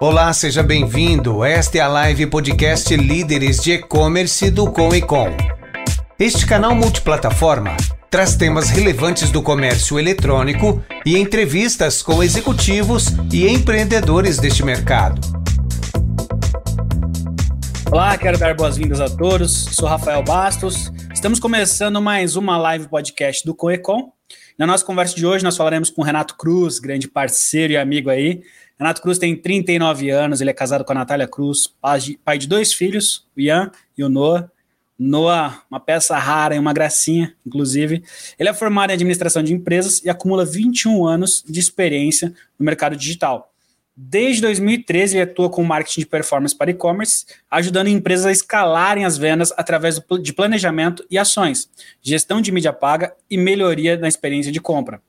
Olá, seja bem-vindo. Esta é a live podcast Líderes de E-Commerce do Com e Com. Este canal multiplataforma traz temas relevantes do comércio eletrônico e entrevistas com executivos e empreendedores deste mercado. Olá, quero dar boas-vindas a todos. Sou Rafael Bastos. Estamos começando mais uma live podcast do Coecom. Na nossa conversa de hoje, nós falaremos com Renato Cruz, grande parceiro e amigo aí, Renato Cruz tem 39 anos, ele é casado com a Natália Cruz, pai de dois filhos, o Ian e o Noah. Noah, uma peça rara e uma gracinha, inclusive. Ele é formado em administração de empresas e acumula 21 anos de experiência no mercado digital. Desde 2013, ele atua com marketing de performance para e-commerce, ajudando empresas a escalarem as vendas através de planejamento e ações, gestão de mídia paga e melhoria na experiência de compra.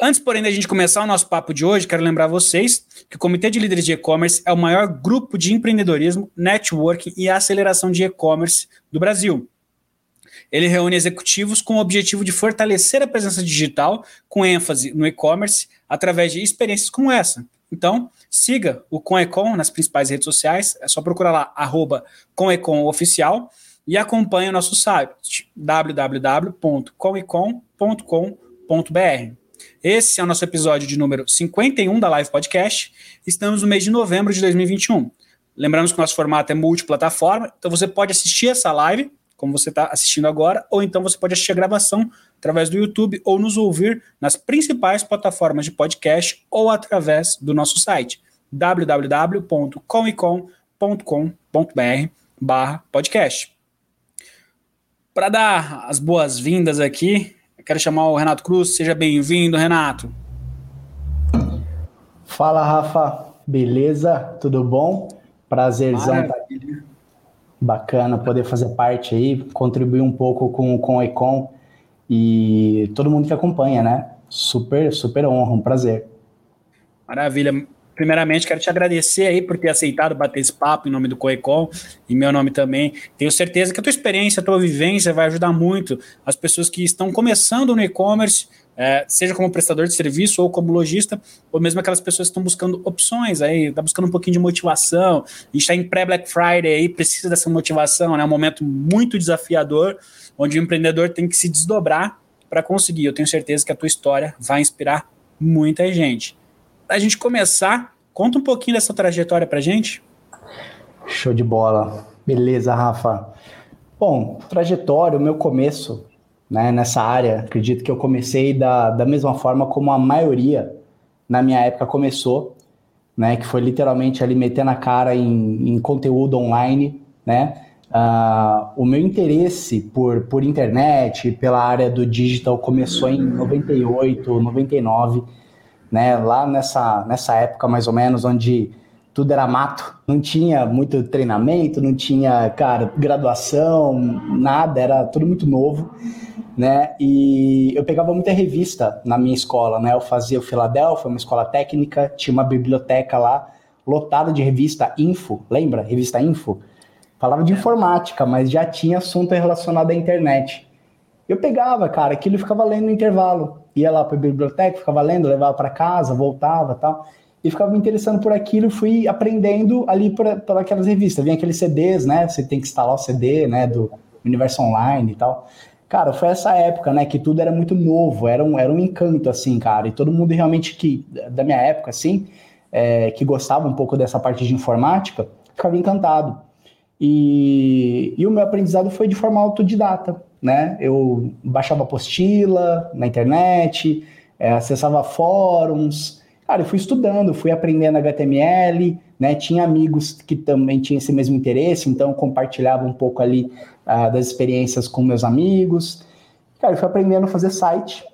Antes, porém, da gente começar o nosso papo de hoje, quero lembrar vocês que o Comitê de Líderes de E-Commerce é o maior grupo de empreendedorismo, networking e aceleração de e-commerce do Brasil. Ele reúne executivos com o objetivo de fortalecer a presença digital, com ênfase no e-commerce, através de experiências como essa. Então, siga o Conecon nas principais redes sociais, é só procurar lá, arroba e acompanhe o nosso site, www.comecon.com.br. Esse é o nosso episódio de número 51 da Live Podcast. Estamos no mês de novembro de 2021. Lembramos que o nosso formato é multiplataforma, então você pode assistir essa live, como você está assistindo agora, ou então você pode assistir a gravação através do YouTube ou nos ouvir nas principais plataformas de podcast ou através do nosso site www.comicom.com.br barra podcast. Para dar as boas-vindas aqui, Quero chamar o Renato Cruz. Seja bem-vindo, Renato. Fala, Rafa. Beleza? Tudo bom? Prazerzão estar tá aqui. Bacana poder fazer parte aí, contribuir um pouco com, com o Econ e todo mundo que acompanha, né? Super, super honra, um prazer. Maravilha primeiramente, quero te agradecer aí por ter aceitado bater esse papo em nome do Coecom e meu nome também. Tenho certeza que a tua experiência, a tua vivência vai ajudar muito as pessoas que estão começando no e-commerce, é, seja como prestador de serviço ou como lojista, ou mesmo aquelas pessoas que estão buscando opções aí, tá buscando um pouquinho de motivação. A gente está em pré-Black Friday aí, precisa dessa motivação, né? É um momento muito desafiador, onde o empreendedor tem que se desdobrar para conseguir. Eu tenho certeza que a tua história vai inspirar muita gente a gente começar, conta um pouquinho dessa trajetória para gente. Show de bola. Beleza, Rafa. Bom, trajetória, o meu começo né, nessa área, acredito que eu comecei da, da mesma forma como a maioria na minha época começou, né, que foi literalmente ali metendo a cara em, em conteúdo online, né, uh, o meu interesse por, por internet, pela área do digital começou em 98, 99, né? Lá nessa, nessa época, mais ou menos, onde tudo era mato, não tinha muito treinamento, não tinha, cara, graduação, nada, era tudo muito novo, né? E eu pegava muita revista na minha escola, né? Eu fazia o Filadélfia, uma escola técnica, tinha uma biblioteca lá lotada de revista Info, lembra? Revista Info. Falava de informática, mas já tinha assunto relacionado à internet. Eu pegava, cara, aquilo e ficava lendo no intervalo ia lá para a biblioteca, ficava lendo, levava para casa, voltava tal. E ficava me interessando por aquilo, fui aprendendo ali por aquelas revistas. Vinha aqueles CDs, né? Você tem que instalar o CD, né? Do Universo Online e tal. Cara, foi essa época, né? Que tudo era muito novo, era um, era um encanto, assim, cara. E todo mundo realmente que, da minha época, assim, é, que gostava um pouco dessa parte de informática, ficava encantado. E, e o meu aprendizado foi de forma autodidata né? Eu baixava apostila na internet, é, acessava fóruns, cara, eu fui estudando, fui aprendendo HTML, né? Tinha amigos que também tinham esse mesmo interesse, então compartilhava um pouco ali uh, das experiências com meus amigos. Cara, eu fui aprendendo a fazer site,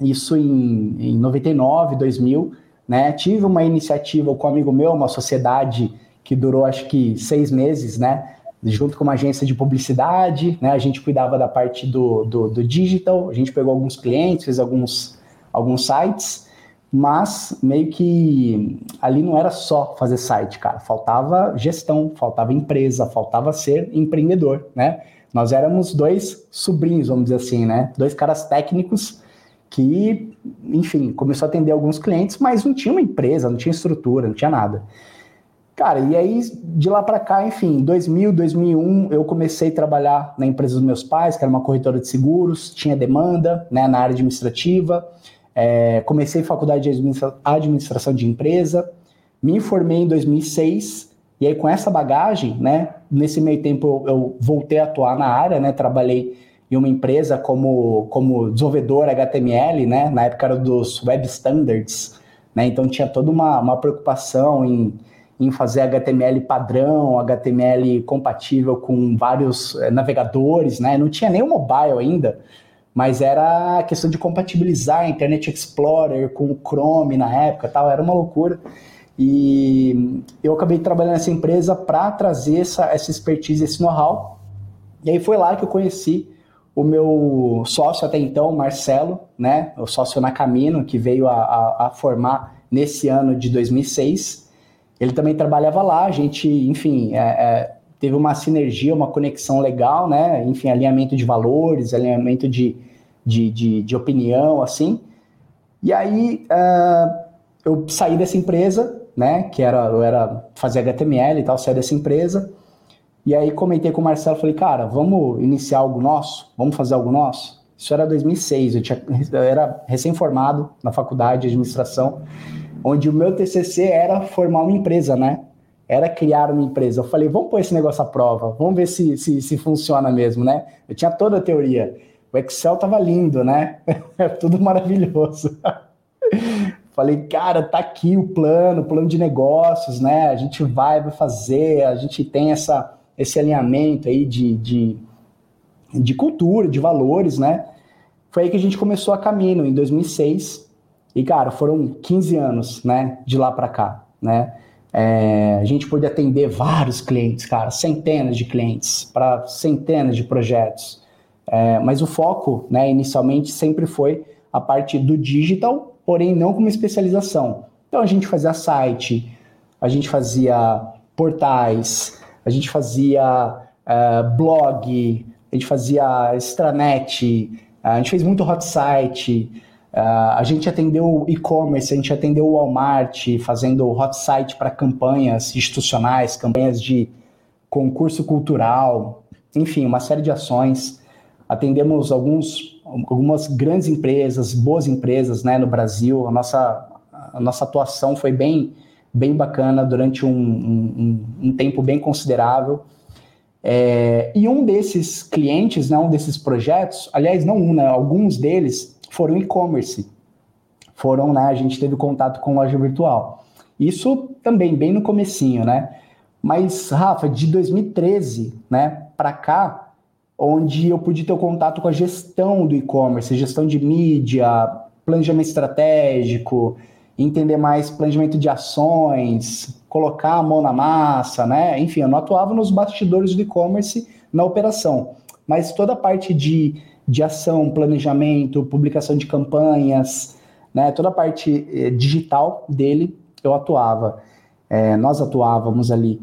isso em, em 99, 2000, né? Tive uma iniciativa com um amigo meu, uma sociedade que durou acho que seis meses, né? Junto com uma agência de publicidade, né? A gente cuidava da parte do, do, do digital, a gente pegou alguns clientes, fez alguns, alguns sites, mas meio que ali não era só fazer site, cara. Faltava gestão, faltava empresa, faltava ser empreendedor, né? Nós éramos dois sobrinhos, vamos dizer assim, né? Dois caras técnicos que, enfim, começou a atender alguns clientes, mas não tinha uma empresa, não tinha estrutura, não tinha nada. Cara, e aí de lá para cá, enfim, 2000, 2001, eu comecei a trabalhar na empresa dos meus pais, que era uma corretora de seguros, tinha demanda né, na área administrativa. É, comecei faculdade de administra administração de empresa, me formei em 2006 e aí com essa bagagem, né, nesse meio tempo eu, eu voltei a atuar na área, né, trabalhei em uma empresa como, como desenvolvedor HTML, né, na época era dos Web Standards, né, então tinha toda uma, uma preocupação em, em fazer HTML padrão, HTML compatível com vários é, navegadores, né, não tinha nem o mobile ainda, mas era a questão de compatibilizar a Internet Explorer com o Chrome na época, tal, era uma loucura. E eu acabei trabalhando nessa empresa para trazer essa, essa expertise, esse know-how. E aí foi lá que eu conheci o meu sócio até então, Marcelo, né, o sócio na Camino, que veio a, a, a formar nesse ano de 2006. Ele também trabalhava lá, a gente, enfim, é, é, teve uma sinergia, uma conexão legal, né? Enfim, alinhamento de valores, alinhamento de, de, de, de opinião, assim. E aí uh, eu saí dessa empresa, né? Que era, eu era fazer HTML e tal, saí dessa empresa. E aí comentei com o Marcelo, falei, cara, vamos iniciar algo nosso? Vamos fazer algo nosso? Isso era 2006, eu, tinha, eu era recém-formado na faculdade de administração, onde o meu TCC era formar uma empresa, né? era criar uma empresa. Eu falei, vamos pôr esse negócio à prova, vamos ver se, se, se funciona mesmo, né? Eu tinha toda a teoria. O Excel tava lindo, né? Tudo maravilhoso. Falei, cara, tá aqui o plano, o plano de negócios, né? A gente vai, vai fazer, a gente tem essa, esse alinhamento aí de, de, de cultura, de valores, né? Foi aí que a gente começou a caminho, em 2006. E, cara, foram 15 anos, né? De lá para cá, né? É, a gente pôde atender vários clientes, cara, centenas de clientes, para centenas de projetos. É, mas o foco, né, inicialmente, sempre foi a parte do digital, porém não como especialização. Então a gente fazia site, a gente fazia portais, a gente fazia uh, blog, a gente fazia extranet, a gente fez muito hot site, Uh, a gente atendeu e-commerce, a gente atendeu o Walmart, fazendo hot site para campanhas institucionais, campanhas de concurso cultural, enfim, uma série de ações. Atendemos alguns, algumas grandes empresas, boas empresas né, no Brasil. A nossa, a nossa atuação foi bem, bem bacana durante um, um, um tempo bem considerável. É, e um desses clientes, né, um desses projetos, aliás, não um, né, alguns deles foram e-commerce. Foram, né, a gente teve contato com loja virtual. Isso também bem no comecinho, né? Mas, Rafa, de 2013, né, para cá, onde eu pude ter o contato com a gestão do e-commerce, gestão de mídia, planejamento estratégico, entender mais planejamento de ações, colocar a mão na massa, né? Enfim, eu não atuava nos bastidores do e-commerce na operação, mas toda a parte de de ação, planejamento, publicação de campanhas, né, toda a parte eh, digital dele, eu atuava. É, nós atuávamos ali.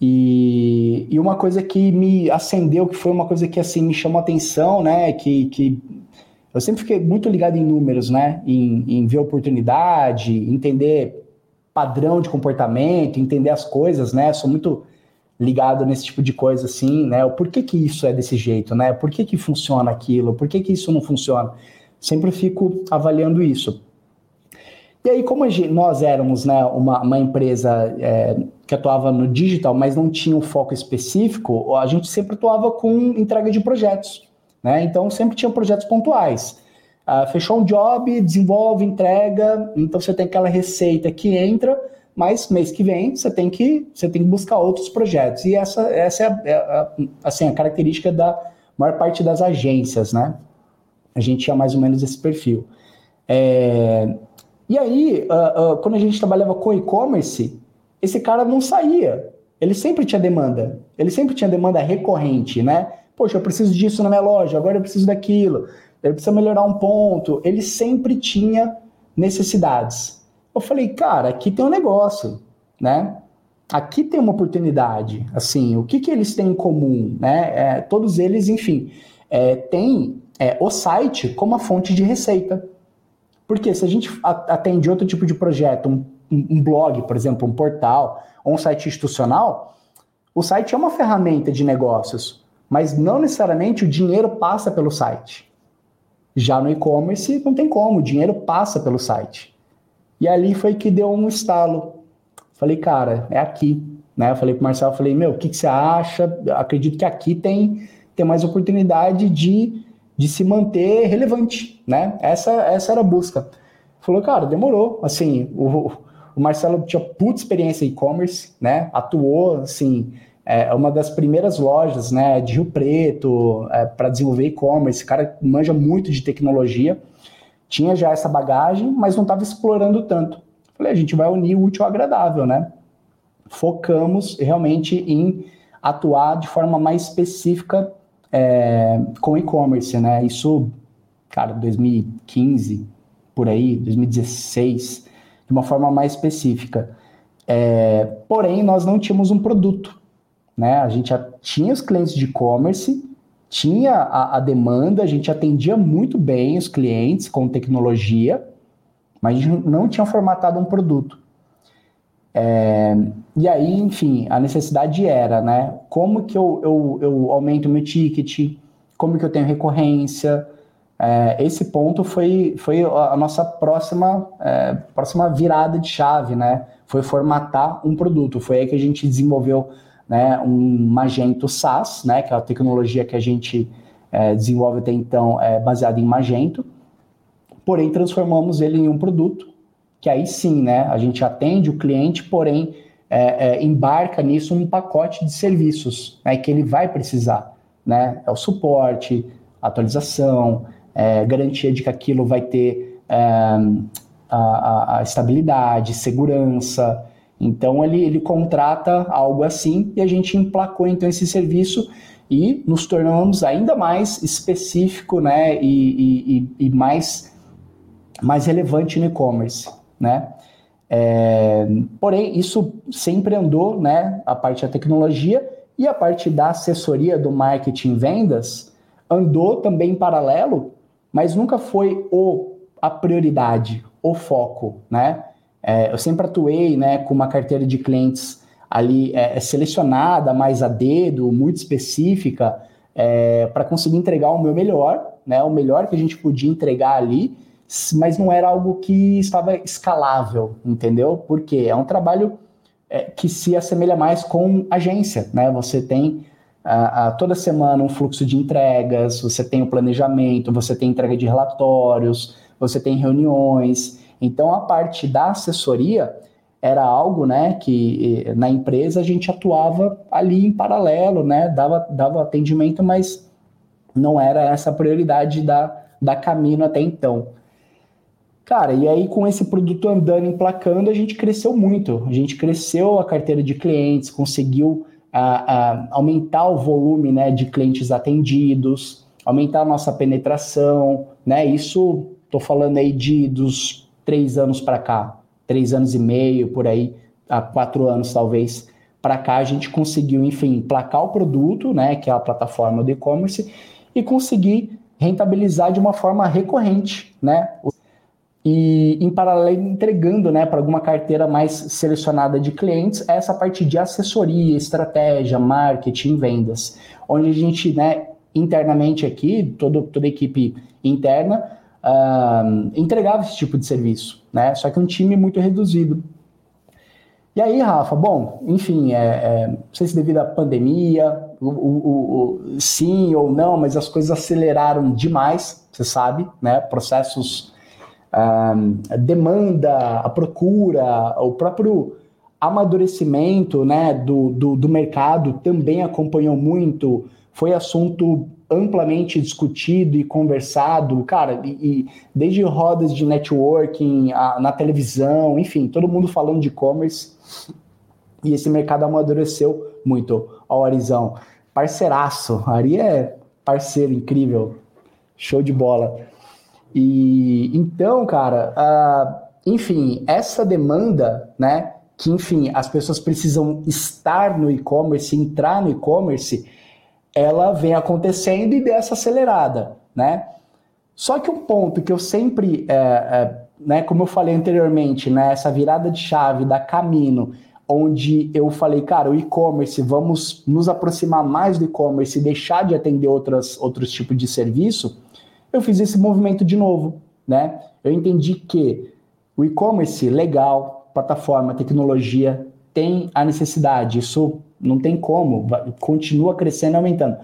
E, e, uma coisa que me acendeu, que foi uma coisa que assim me chamou a atenção, né? Que, que eu sempre fiquei muito ligado em números, né? Em, em ver oportunidade, entender padrão de comportamento, entender as coisas, né? Sou muito ligado nesse tipo de coisa assim, né? O porquê que isso é desse jeito, né? Por que que funciona aquilo? Por que que isso não funciona? Sempre fico avaliando isso. E aí, como gente, nós éramos né, uma, uma empresa é, que atuava no digital, mas não tinha um foco específico, a gente sempre atuava com entrega de projetos. Né? Então, sempre tinha projetos pontuais. Ah, fechou um job, desenvolve, entrega, então você tem aquela receita que entra, mas mês que vem você tem que, você tem que buscar outros projetos. E essa, essa é, a, é a, assim, a característica da maior parte das agências, né? A gente tinha mais ou menos esse perfil. É, e aí, uh, uh, quando a gente trabalhava com e-commerce, esse cara não saía. Ele sempre tinha demanda. Ele sempre tinha demanda recorrente, né? Poxa, eu preciso disso na minha loja, agora eu preciso daquilo. Ele precisa melhorar um ponto. Ele sempre tinha necessidades. Eu falei, cara, aqui tem um negócio, né? Aqui tem uma oportunidade, assim, o que, que eles têm em comum, né? É, todos eles, enfim, é, têm é, o site como a fonte de receita, Porque se a gente atende outro tipo de projeto, um, um blog, por exemplo, um portal, ou um site institucional, o site é uma ferramenta de negócios, mas não necessariamente o dinheiro passa pelo site. Já no e-commerce não tem como, o dinheiro passa pelo site. E ali foi que deu um estalo. Falei, cara, é aqui. Né? Eu falei pro Marcelo, falei, meu, o que, que você acha? Eu acredito que aqui tem, tem mais oportunidade de, de se manter relevante, né? Essa, essa era a busca. Falou, cara, demorou. Assim, o, o Marcelo tinha puta experiência em e-commerce, né? Atuou, assim, é uma das primeiras lojas, né, de Rio Preto, é, para desenvolver e-commerce. O cara manja muito de tecnologia, tinha já essa bagagem, mas não estava explorando tanto. Falei, a gente vai unir o útil ao agradável, né? Focamos realmente em atuar de forma mais específica é, com e-commerce, né? Isso, cara, 2015, por aí, 2016 de uma forma mais específica. É, porém, nós não tínhamos um produto. Né? A gente já tinha os clientes de e-commerce, tinha a, a, demanda, a gente atendia muito bem os clientes com tecnologia, mas a gente não tinha formatado um produto. É, e aí, enfim, a necessidade era, né? Como que eu, eu, eu aumento meu ticket? Como que eu tenho recorrência? É, esse ponto foi, foi a nossa próxima, é, próxima virada de chave, né? Foi formatar um produto. Foi aí que a gente desenvolveu né, um Magento SaaS, né, que é a tecnologia que a gente é, desenvolve até então é baseada em Magento, porém transformamos ele em um produto que aí sim, né, a gente atende o cliente, porém é, é, embarca nisso um pacote de serviços né, que ele vai precisar, né, é o suporte, atualização, é, garantia de que aquilo vai ter é, a, a, a, estabilidade, segurança. Então ele, ele contrata algo assim e a gente emplacou então esse serviço e nos tornamos ainda mais específico né, e, e, e mais, mais relevante no e-commerce. Né? É, porém, isso sempre andou, né, a parte da tecnologia e a parte da assessoria do marketing vendas andou também em paralelo mas nunca foi o a prioridade, o foco, né? É, eu sempre atuei, né, com uma carteira de clientes ali é, selecionada, mais a dedo, muito específica, é, para conseguir entregar o meu melhor, né, o melhor que a gente podia entregar ali, mas não era algo que estava escalável, entendeu? Porque é um trabalho é, que se assemelha mais com agência, né? Você tem a, a, toda semana um fluxo de entregas, você tem o planejamento, você tem entrega de relatórios, você tem reuniões. Então, a parte da assessoria era algo né, que na empresa a gente atuava ali em paralelo, né, dava, dava atendimento, mas não era essa a prioridade da, da Camino até então. Cara, e aí com esse produto andando, emplacando, a gente cresceu muito. A gente cresceu a carteira de clientes, conseguiu a, a aumentar o volume né, de clientes atendidos, aumentar a nossa penetração, né? Isso estou falando aí de dos três anos para cá, três anos e meio por aí, há quatro anos talvez para cá a gente conseguiu, enfim, placar o produto, né, que é a plataforma do e-commerce, e conseguir rentabilizar de uma forma recorrente, né? e em paralelo entregando né, para alguma carteira mais selecionada de clientes essa parte de assessoria, estratégia, marketing, vendas, onde a gente né, internamente aqui, todo, toda a equipe interna, uh, entregava esse tipo de serviço, né? Só que um time muito reduzido. E aí, Rafa, bom, enfim, é, é, não sei se devido à pandemia, o, o, o, sim ou não, mas as coisas aceleraram demais, você sabe, né? Processos a demanda, a procura, o próprio amadurecimento né, do, do, do, mercado também acompanhou muito, foi assunto amplamente discutido e conversado, cara, e, e desde rodas de networking, a, na televisão, enfim, todo mundo falando de e-commerce, e esse mercado amadureceu muito. Ó, Arizão, parceiraço, Ari é parceiro incrível, show de bola. E então, cara, uh, enfim, essa demanda, né? Que, enfim, as pessoas precisam estar no e-commerce, entrar no e-commerce, ela vem acontecendo e dessa acelerada, né? Só que um ponto que eu sempre, é, é, né, como eu falei anteriormente, né, essa virada de chave da Camino, onde eu falei, cara, o e-commerce, vamos nos aproximar mais do e-commerce e deixar de atender outras, outros tipos de serviço, eu fiz esse movimento de novo, né? Eu entendi que o e-commerce, legal, plataforma, tecnologia, tem a necessidade, isso não tem como, continua crescendo e aumentando.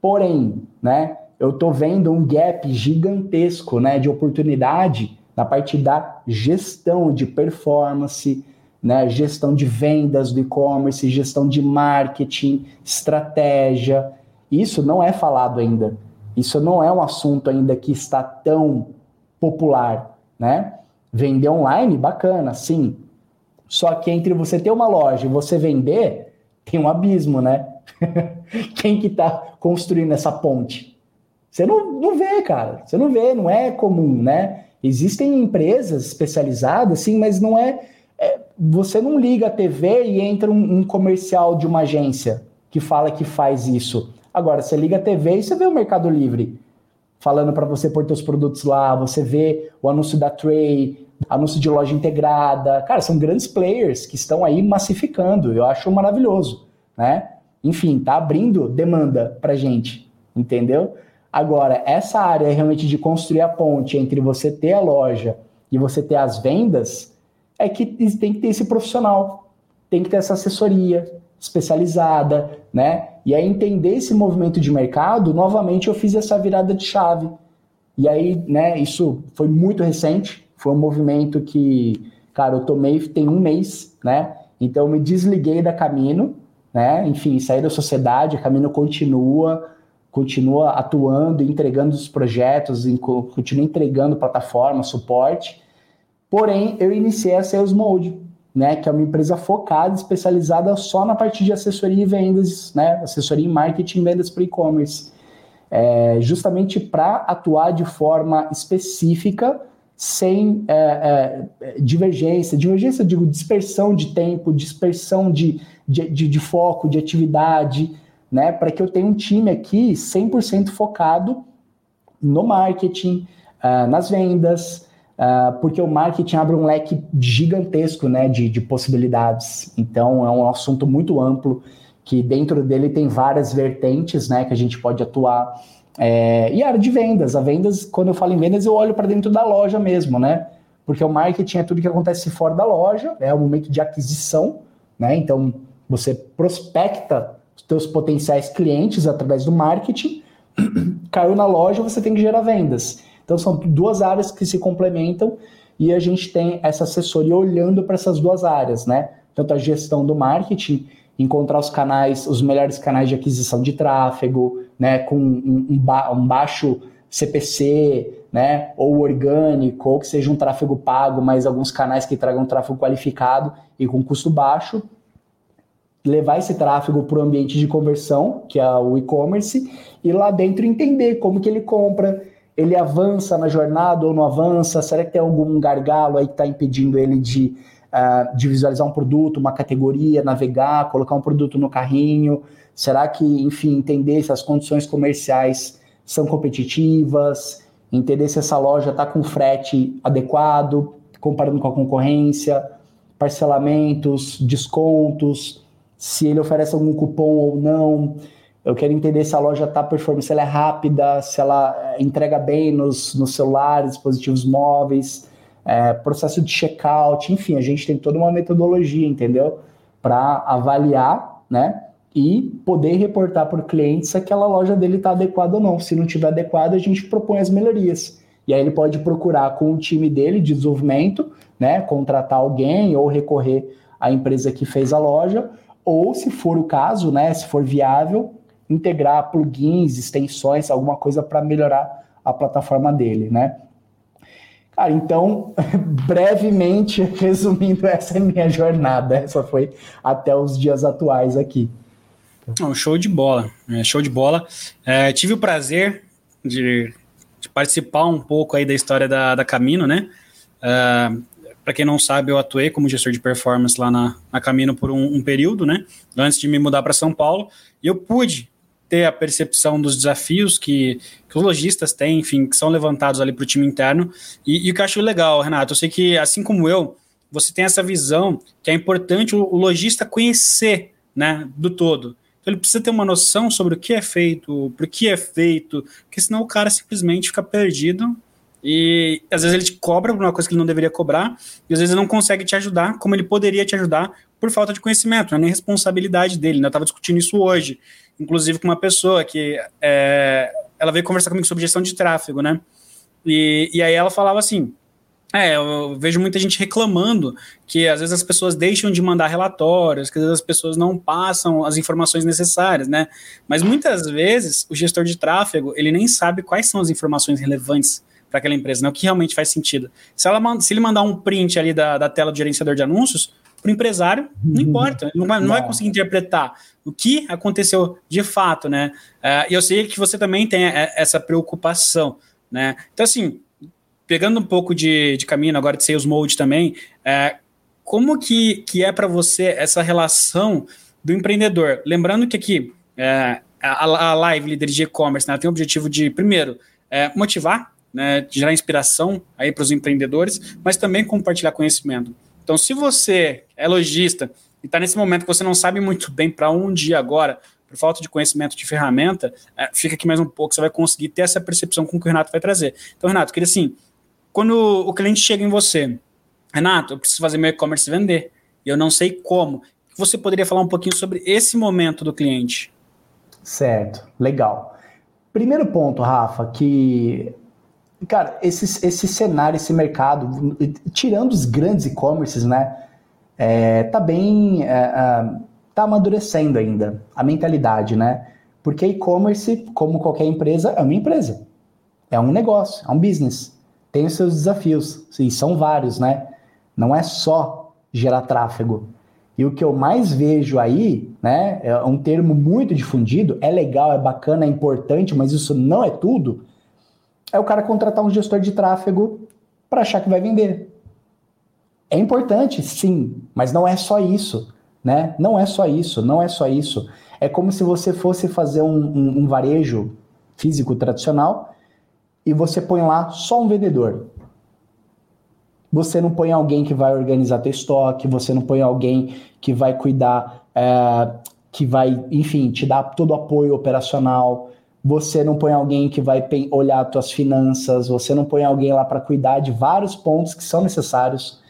Porém, né, eu estou vendo um gap gigantesco né, de oportunidade na parte da gestão de performance, né, gestão de vendas do e-commerce, gestão de marketing, estratégia. Isso não é falado ainda. Isso não é um assunto ainda que está tão popular, né? Vender online, bacana, sim. Só que entre você ter uma loja e você vender, tem um abismo, né? Quem que está construindo essa ponte? Você não, não vê, cara. Você não vê, não é comum, né? Existem empresas especializadas, sim, mas não é, é você não liga a TV e entra um, um, comercial de uma agência que fala que faz isso. Agora, você liga a TV e você vê o Mercado Livre falando para você pôr seus produtos lá, você vê o anúncio da Tray, anúncio de loja integrada. Cara, são grandes players que estão aí massificando. Eu acho maravilhoso, né? Enfim, tá abrindo demanda pra gente, entendeu? Agora, essa área realmente de construir a ponte entre você ter a loja e você ter as vendas, é que tem que ter esse profissional, tem que ter essa assessoria especializada, né? E aí entender esse movimento de mercado, novamente eu fiz essa virada de chave. E aí, né, isso foi muito recente, foi um movimento que, cara, eu tomei tem um mês, né? Então eu me desliguei da Camino, né? Enfim, saí da sociedade, a Camino continua, continua atuando, entregando os projetos, continua entregando plataforma, suporte. Porém, eu iniciei a Sales Mode, né, que é uma empresa focada, especializada só na parte de assessoria e vendas, né, assessoria em marketing e vendas para e-commerce. É, justamente para atuar de forma específica, sem é, é, divergência, divergência, digo, dispersão de tempo, dispersão de, de, de, de foco, de atividade, né? Para que eu tenha um time aqui 100% focado no marketing, uh, nas vendas, uh, porque o marketing abre um leque gigantesco, né, de, de possibilidades. Então, é um assunto muito amplo que dentro dele tem várias vertentes, né, que a gente pode atuar. É, e a área de vendas, a vendas, quando eu falo em vendas, eu olho para dentro da loja mesmo, né? Porque o marketing é tudo que acontece fora da loja, é o momento de aquisição, né? Então, você prospecta os teus potenciais clientes através do marketing, caiu na loja, você tem que gerar vendas. Então são duas áreas que se complementam e a gente tem essa assessoria olhando para essas duas áreas, né? Tanto a gestão do marketing, encontrar os canais, os melhores canais de aquisição de tráfego, né? Com um, um, ba um baixo CPC, né? Ou orgânico, ou que seja um tráfego pago, mas alguns canais que tragam tráfego qualificado e com custo baixo levar esse tráfego para o ambiente de conversão, que é o e-commerce, e lá dentro entender como que ele compra, ele avança na jornada ou não avança, será que tem algum gargalo aí que está impedindo ele de, uh, de visualizar um produto, uma categoria, navegar, colocar um produto no carrinho, será que, enfim, entender se as condições comerciais são competitivas, entender se essa loja está com frete adequado, comparando com a concorrência, parcelamentos, descontos, se ele oferece algum cupom ou não. Eu quero entender se a loja está performando, se ela é rápida, se ela eh, entrega bem nos, nos celulares, dispositivos móveis, é, processo de checkout, enfim, a gente tem toda uma metodologia, entendeu? Para avaliar, né? E poder reportar para o cliente se aquela loja dele está adequada ou não. Se não estiver adequada, a gente propõe as melhorias. E aí ele pode procurar com o time dele de desenvolvimento, né? Contratar alguém ou recorrer à empresa que fez a loja, ou, se for o caso, né, se for viável, integrar plugins, extensões, alguma coisa para melhorar a plataforma dele, né? Cara, então, brevemente, resumindo, essa é minha jornada. Essa foi até os dias atuais aqui. Oh, show de bola, é, show de bola. É, tive o prazer de, de, participar um pouco aí da história da, da Camino, né? Uh, para quem não sabe, eu atuei como gestor de performance lá na, na Camino por um, um período, né? Antes de me mudar para São Paulo. E eu pude ter a percepção dos desafios que, que os lojistas têm, enfim, que são levantados ali para o time interno. E, e, o que eu acho legal, Renato, eu sei que, assim como eu, você tem essa visão que é importante o, o lojista conhecer né, do todo. Então ele precisa ter uma noção sobre o que é feito, por que é feito, porque senão o cara simplesmente fica perdido e às vezes ele te cobra por uma coisa que ele não deveria cobrar, e às vezes ele não consegue te ajudar como ele poderia te ajudar por falta de conhecimento, não é nem responsabilidade dele. Né? Eu estava discutindo isso hoje, inclusive com uma pessoa que é, ela veio conversar comigo sobre gestão de tráfego, né? E, e aí ela falava assim: é, eu vejo muita gente reclamando que às vezes as pessoas deixam de mandar relatórios, que às vezes as pessoas não passam as informações necessárias, né? Mas muitas vezes o gestor de tráfego, ele nem sabe quais são as informações relevantes para aquela empresa, né? O que realmente faz sentido. Se, ela, se ele mandar um print ali da, da tela do gerenciador de anúncios, para o empresário, não uhum. importa, não vai, não vai conseguir interpretar o que aconteceu de fato, né? Uh, e eu sei que você também tem essa preocupação, né? Então, assim, pegando um pouco de, de caminho agora de Sales Mode também, é, como que, que é para você essa relação do empreendedor? Lembrando que aqui é, a, a live líder de e-commerce né, tem o objetivo de, primeiro, é, motivar, né, gerar inspiração aí para os empreendedores, mas também compartilhar conhecimento. Então, se você é lojista e está nesse momento que você não sabe muito bem para onde ir agora, por falta de conhecimento de ferramenta, é, fica aqui mais um pouco, você vai conseguir ter essa percepção com o que o Renato vai trazer. Então, Renato, queria assim, quando o cliente chega em você, Renato, eu preciso fazer meu e-commerce vender, e eu não sei como. Você poderia falar um pouquinho sobre esse momento do cliente? Certo, legal. Primeiro ponto, Rafa, que cara, esse, esse cenário, esse mercado, tirando os grandes e-commerces, né, é, tá bem, é, é, tá amadurecendo ainda a mentalidade, né? Porque e-commerce, como qualquer empresa, é uma empresa, é um negócio, é um business tem os seus desafios, e são vários, né? Não é só gerar tráfego. E o que eu mais vejo aí, né, é um termo muito difundido, é legal, é bacana, é importante, mas isso não é tudo, é o cara contratar um gestor de tráfego para achar que vai vender. É importante, sim, mas não é só isso, né? Não é só isso, não é só isso. É como se você fosse fazer um, um, um varejo físico tradicional e você põe lá só um vendedor. Você não põe alguém que vai organizar teu estoque, você não põe alguém que vai cuidar, é, que vai, enfim, te dar todo o apoio operacional. Você não põe alguém que vai olhar tuas finanças, você não põe alguém lá para cuidar de vários pontos que são necessários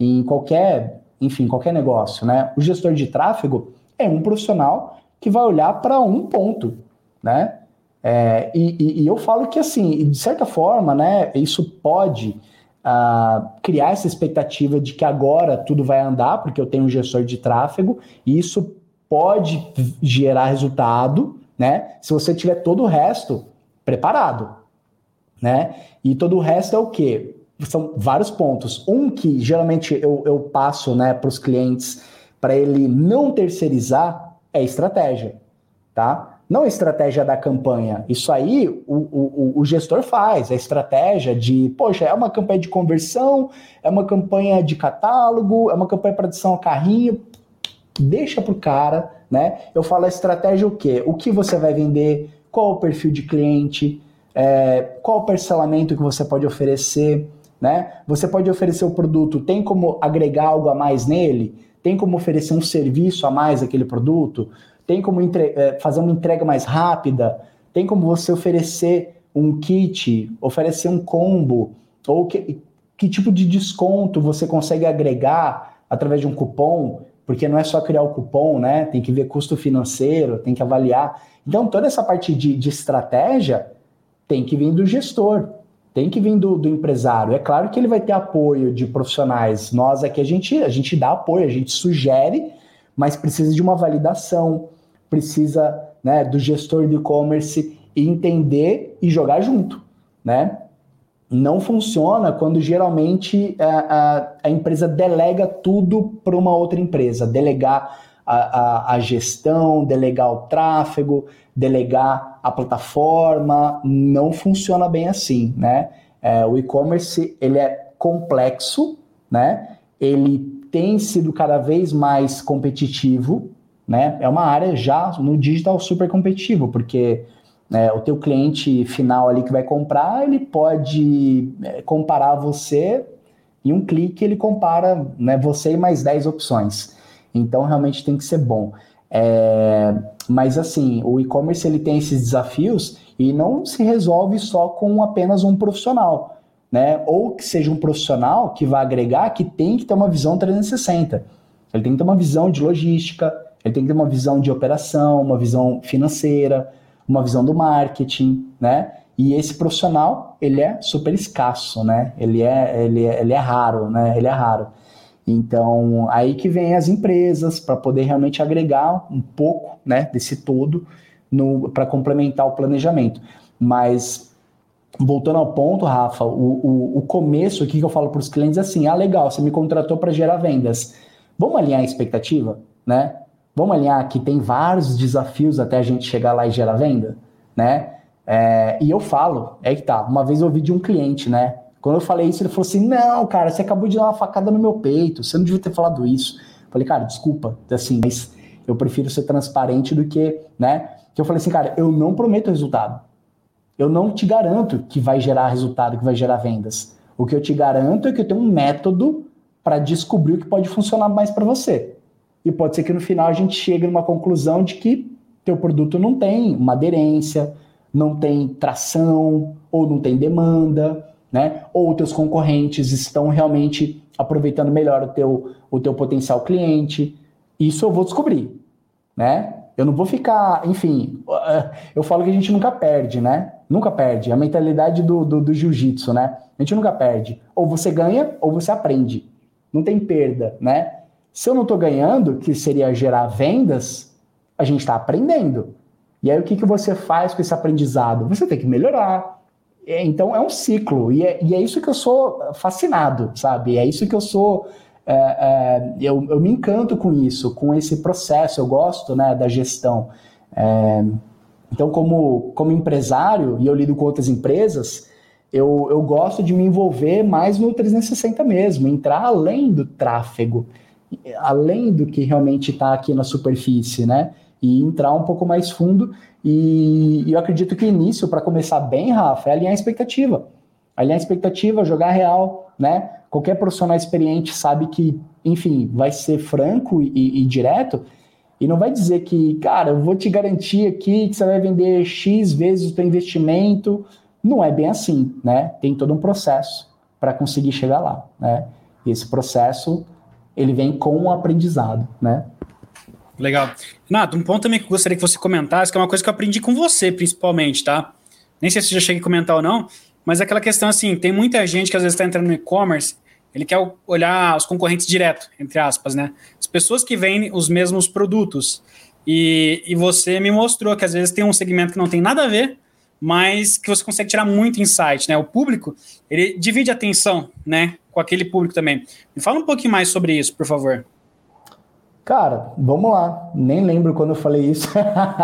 em qualquer, enfim, qualquer negócio, né? O gestor de tráfego é um profissional que vai olhar para um ponto, né? É, e, e, eu falo que, assim, de certa forma, né, isso pode uh, criar essa expectativa de que agora tudo vai andar, porque eu tenho um gestor de tráfego, e isso pode gerar resultado, né, se você tiver todo o resto preparado, né? E todo o resto é o quê? São vários pontos. Um que geralmente eu, eu passo né, para os clientes para ele não terceirizar é estratégia, tá? Não a estratégia da campanha. Isso aí o, o, o, gestor faz. A estratégia de, poxa, é uma campanha de conversão, é uma campanha de catálogo, é uma campanha para adição ao carrinho. Deixa para o cara, né? Eu falo a estratégia o quê? O que você vai vender, qual o perfil de cliente, é, qual o parcelamento que você pode oferecer, né? Você pode oferecer o produto, tem como agregar algo a mais nele? Tem como oferecer um serviço a mais aquele produto? Tem como entre, é, fazer uma entrega mais rápida, tem como você oferecer um kit, oferecer um combo, ou que, que tipo de desconto você consegue agregar através de um cupom, porque não é só criar o cupom, né? Tem que ver custo financeiro, tem que avaliar. Então, toda essa parte de, de estratégia tem que vir do gestor, tem que vir do, do, empresário. É claro que ele vai ter apoio de profissionais. Nós aqui a gente, a gente dá apoio, a gente sugere, mas precisa de uma validação, precisa né, do gestor de e-commerce entender e jogar junto, né? Não funciona quando geralmente a, a, a empresa delega tudo para uma outra empresa, delegar a, a, a, gestão, delegar o tráfego, delegar a plataforma, não funciona bem assim, né? É, o e-commerce ele é complexo, né? Ele tem sido cada vez mais competitivo, né? É uma área já no digital super competitivo, porque é, o teu cliente final ali que vai comprar, ele pode é, comparar você em um clique, ele compara né, você e mais 10 opções. Então, realmente tem que ser bom. É, mas, assim, o e-commerce ele tem esses desafios e não se resolve só com apenas um profissional. Né? Ou que seja um profissional que vai agregar, que tem que ter uma visão 360. Ele tem que ter uma visão de logística, ele tem que ter uma visão de operação, uma visão financeira, uma visão do marketing, né? E esse profissional, ele é super escasso, né? Ele é, ele é, ele é raro, né? Ele é raro. Então, aí que vem as empresas para poder realmente agregar um pouco, né, desse todo para complementar o planejamento. Mas voltando ao ponto, Rafa, o, o, o começo aqui que eu falo para os clientes é assim: ah, legal, você me contratou para gerar vendas. Vamos alinhar a expectativa, né? Vamos alinhar que tem vários desafios até a gente chegar lá e gerar venda, né? É, e eu falo, é que tá, uma vez eu ouvi de um cliente, né? Quando eu falei isso, ele falou assim: não, cara, você acabou de dar uma facada no meu peito, você não devia ter falado isso. Eu falei, cara, desculpa, assim, mas eu prefiro ser transparente do que, né? Que eu falei assim, cara, eu não prometo resultado. Eu não te garanto que vai gerar resultado, que vai gerar vendas. O que eu te garanto é que eu tenho um método para descobrir o que pode funcionar mais para você e pode ser que no final a gente chegue numa conclusão de que teu produto não tem uma aderência, não tem tração, ou não tem demanda, né? Ou teus concorrentes estão realmente aproveitando melhor o teu, o teu potencial cliente. Isso eu vou descobrir, né? Eu não vou ficar, enfim, eu falo que a gente nunca perde, né? Nunca perde. A mentalidade do, do, do jiu-jitsu, né? A gente nunca perde. Ou você ganha, ou você aprende. Não tem perda, né? Se eu não estou ganhando, que seria gerar vendas, a gente está aprendendo. E aí o que, que você faz com esse aprendizado? Você tem que melhorar. É, então é um ciclo. E é, e é isso que eu sou fascinado, sabe? É isso que eu sou. É, é, eu, eu me encanto com isso, com esse processo. Eu gosto né, da gestão. É, então, como, como empresário, e eu lido com outras empresas, eu, eu gosto de me envolver mais no 360 mesmo, entrar além do tráfego além do que realmente está aqui na superfície, né? E entrar um pouco mais fundo. E, eu acredito que início, para começar bem, Rafa, é alinhar a expectativa. Alinhar a expectativa, jogar real, né? Qualquer profissional experiente sabe que, enfim, vai ser franco e, e direto e não vai dizer que, cara, eu vou te garantir aqui que você vai vender X vezes o teu investimento. Não é bem assim, né? Tem todo um processo para conseguir chegar lá, né? E esse processo ele vem com o aprendizado, né? Legal. Renato, um ponto também que eu gostaria que você comentasse, que é uma coisa que eu aprendi com você, principalmente, tá? Nem sei se já cheguei a comentar ou não, mas é aquela questão assim, tem muita gente que às vezes está entrando no e-commerce, ele quer olhar os concorrentes direto, entre aspas, né? As pessoas que vendem os mesmos produtos. E, e você me mostrou que às vezes tem um segmento que não tem nada a ver, mas que você consegue tirar muito insight, né? O público, ele divide a atenção, né? com aquele público também. Me fala um pouquinho mais sobre isso, por favor. Cara, vamos lá. Nem lembro quando eu falei isso,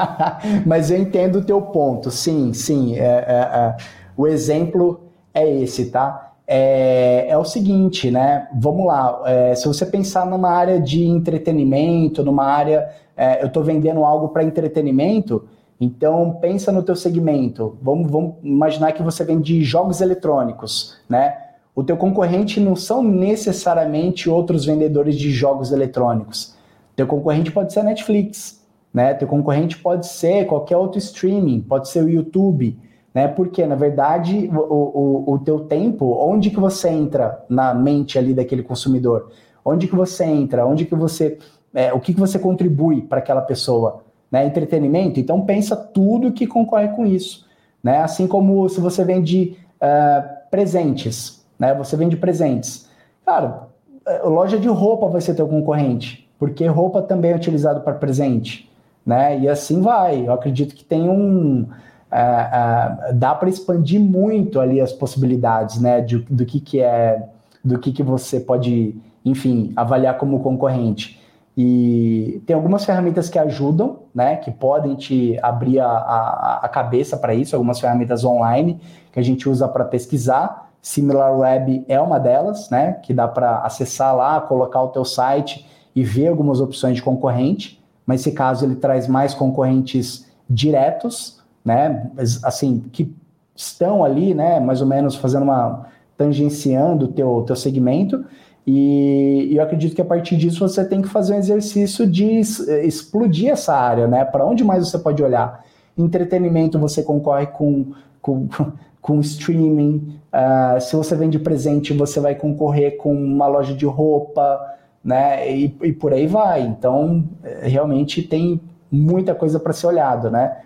mas eu entendo o teu ponto. Sim, sim. É, é, é. O exemplo é esse, tá? É, é o seguinte, né? Vamos lá. É, se você pensar numa área de entretenimento, numa área, é, eu estou vendendo algo para entretenimento, então pensa no teu segmento. Vamos, vamos imaginar que você vende jogos eletrônicos, né? O teu concorrente não são necessariamente outros vendedores de jogos eletrônicos. Teu concorrente pode ser a Netflix, né? Teu concorrente pode ser qualquer outro streaming, pode ser o YouTube, né? Porque na verdade o, o, o teu tempo, onde que você entra na mente ali daquele consumidor? Onde que você entra? Onde que você, é, o que que você contribui para aquela pessoa? Né? Entretenimento. Então pensa tudo que concorre com isso, né? Assim como se você vende uh, presentes, né? Você vende presentes. Cara, é, loja de roupa vai ser teu concorrente, porque roupa também é utilizado para presente, né? E assim vai. Eu acredito que tem um uh, uh, dá para expandir muito ali as possibilidades, né? De, do que que é, do que que você pode, enfim, avaliar como concorrente. E tem algumas ferramentas que ajudam, né? Que podem te abrir a, a, a cabeça para isso, algumas ferramentas online que a gente usa para pesquisar SimilarWeb é uma delas, né? Que dá para acessar lá, colocar o teu site e ver algumas opções de concorrente, mas esse caso ele traz mais concorrentes diretos, né? Assim, que estão ali, né? Mais ou menos fazendo uma tangenciando o teu, teu segmento. E, eu acredito que a partir disso você tem que fazer um exercício de explodir essa área, né? Para onde mais você pode olhar? Entretenimento você concorre com, com, com streaming. Uh, se você vende presente, você vai concorrer com uma loja de roupa, né? E, e por aí vai. Então, é, realmente tem muita coisa para ser olhado, né?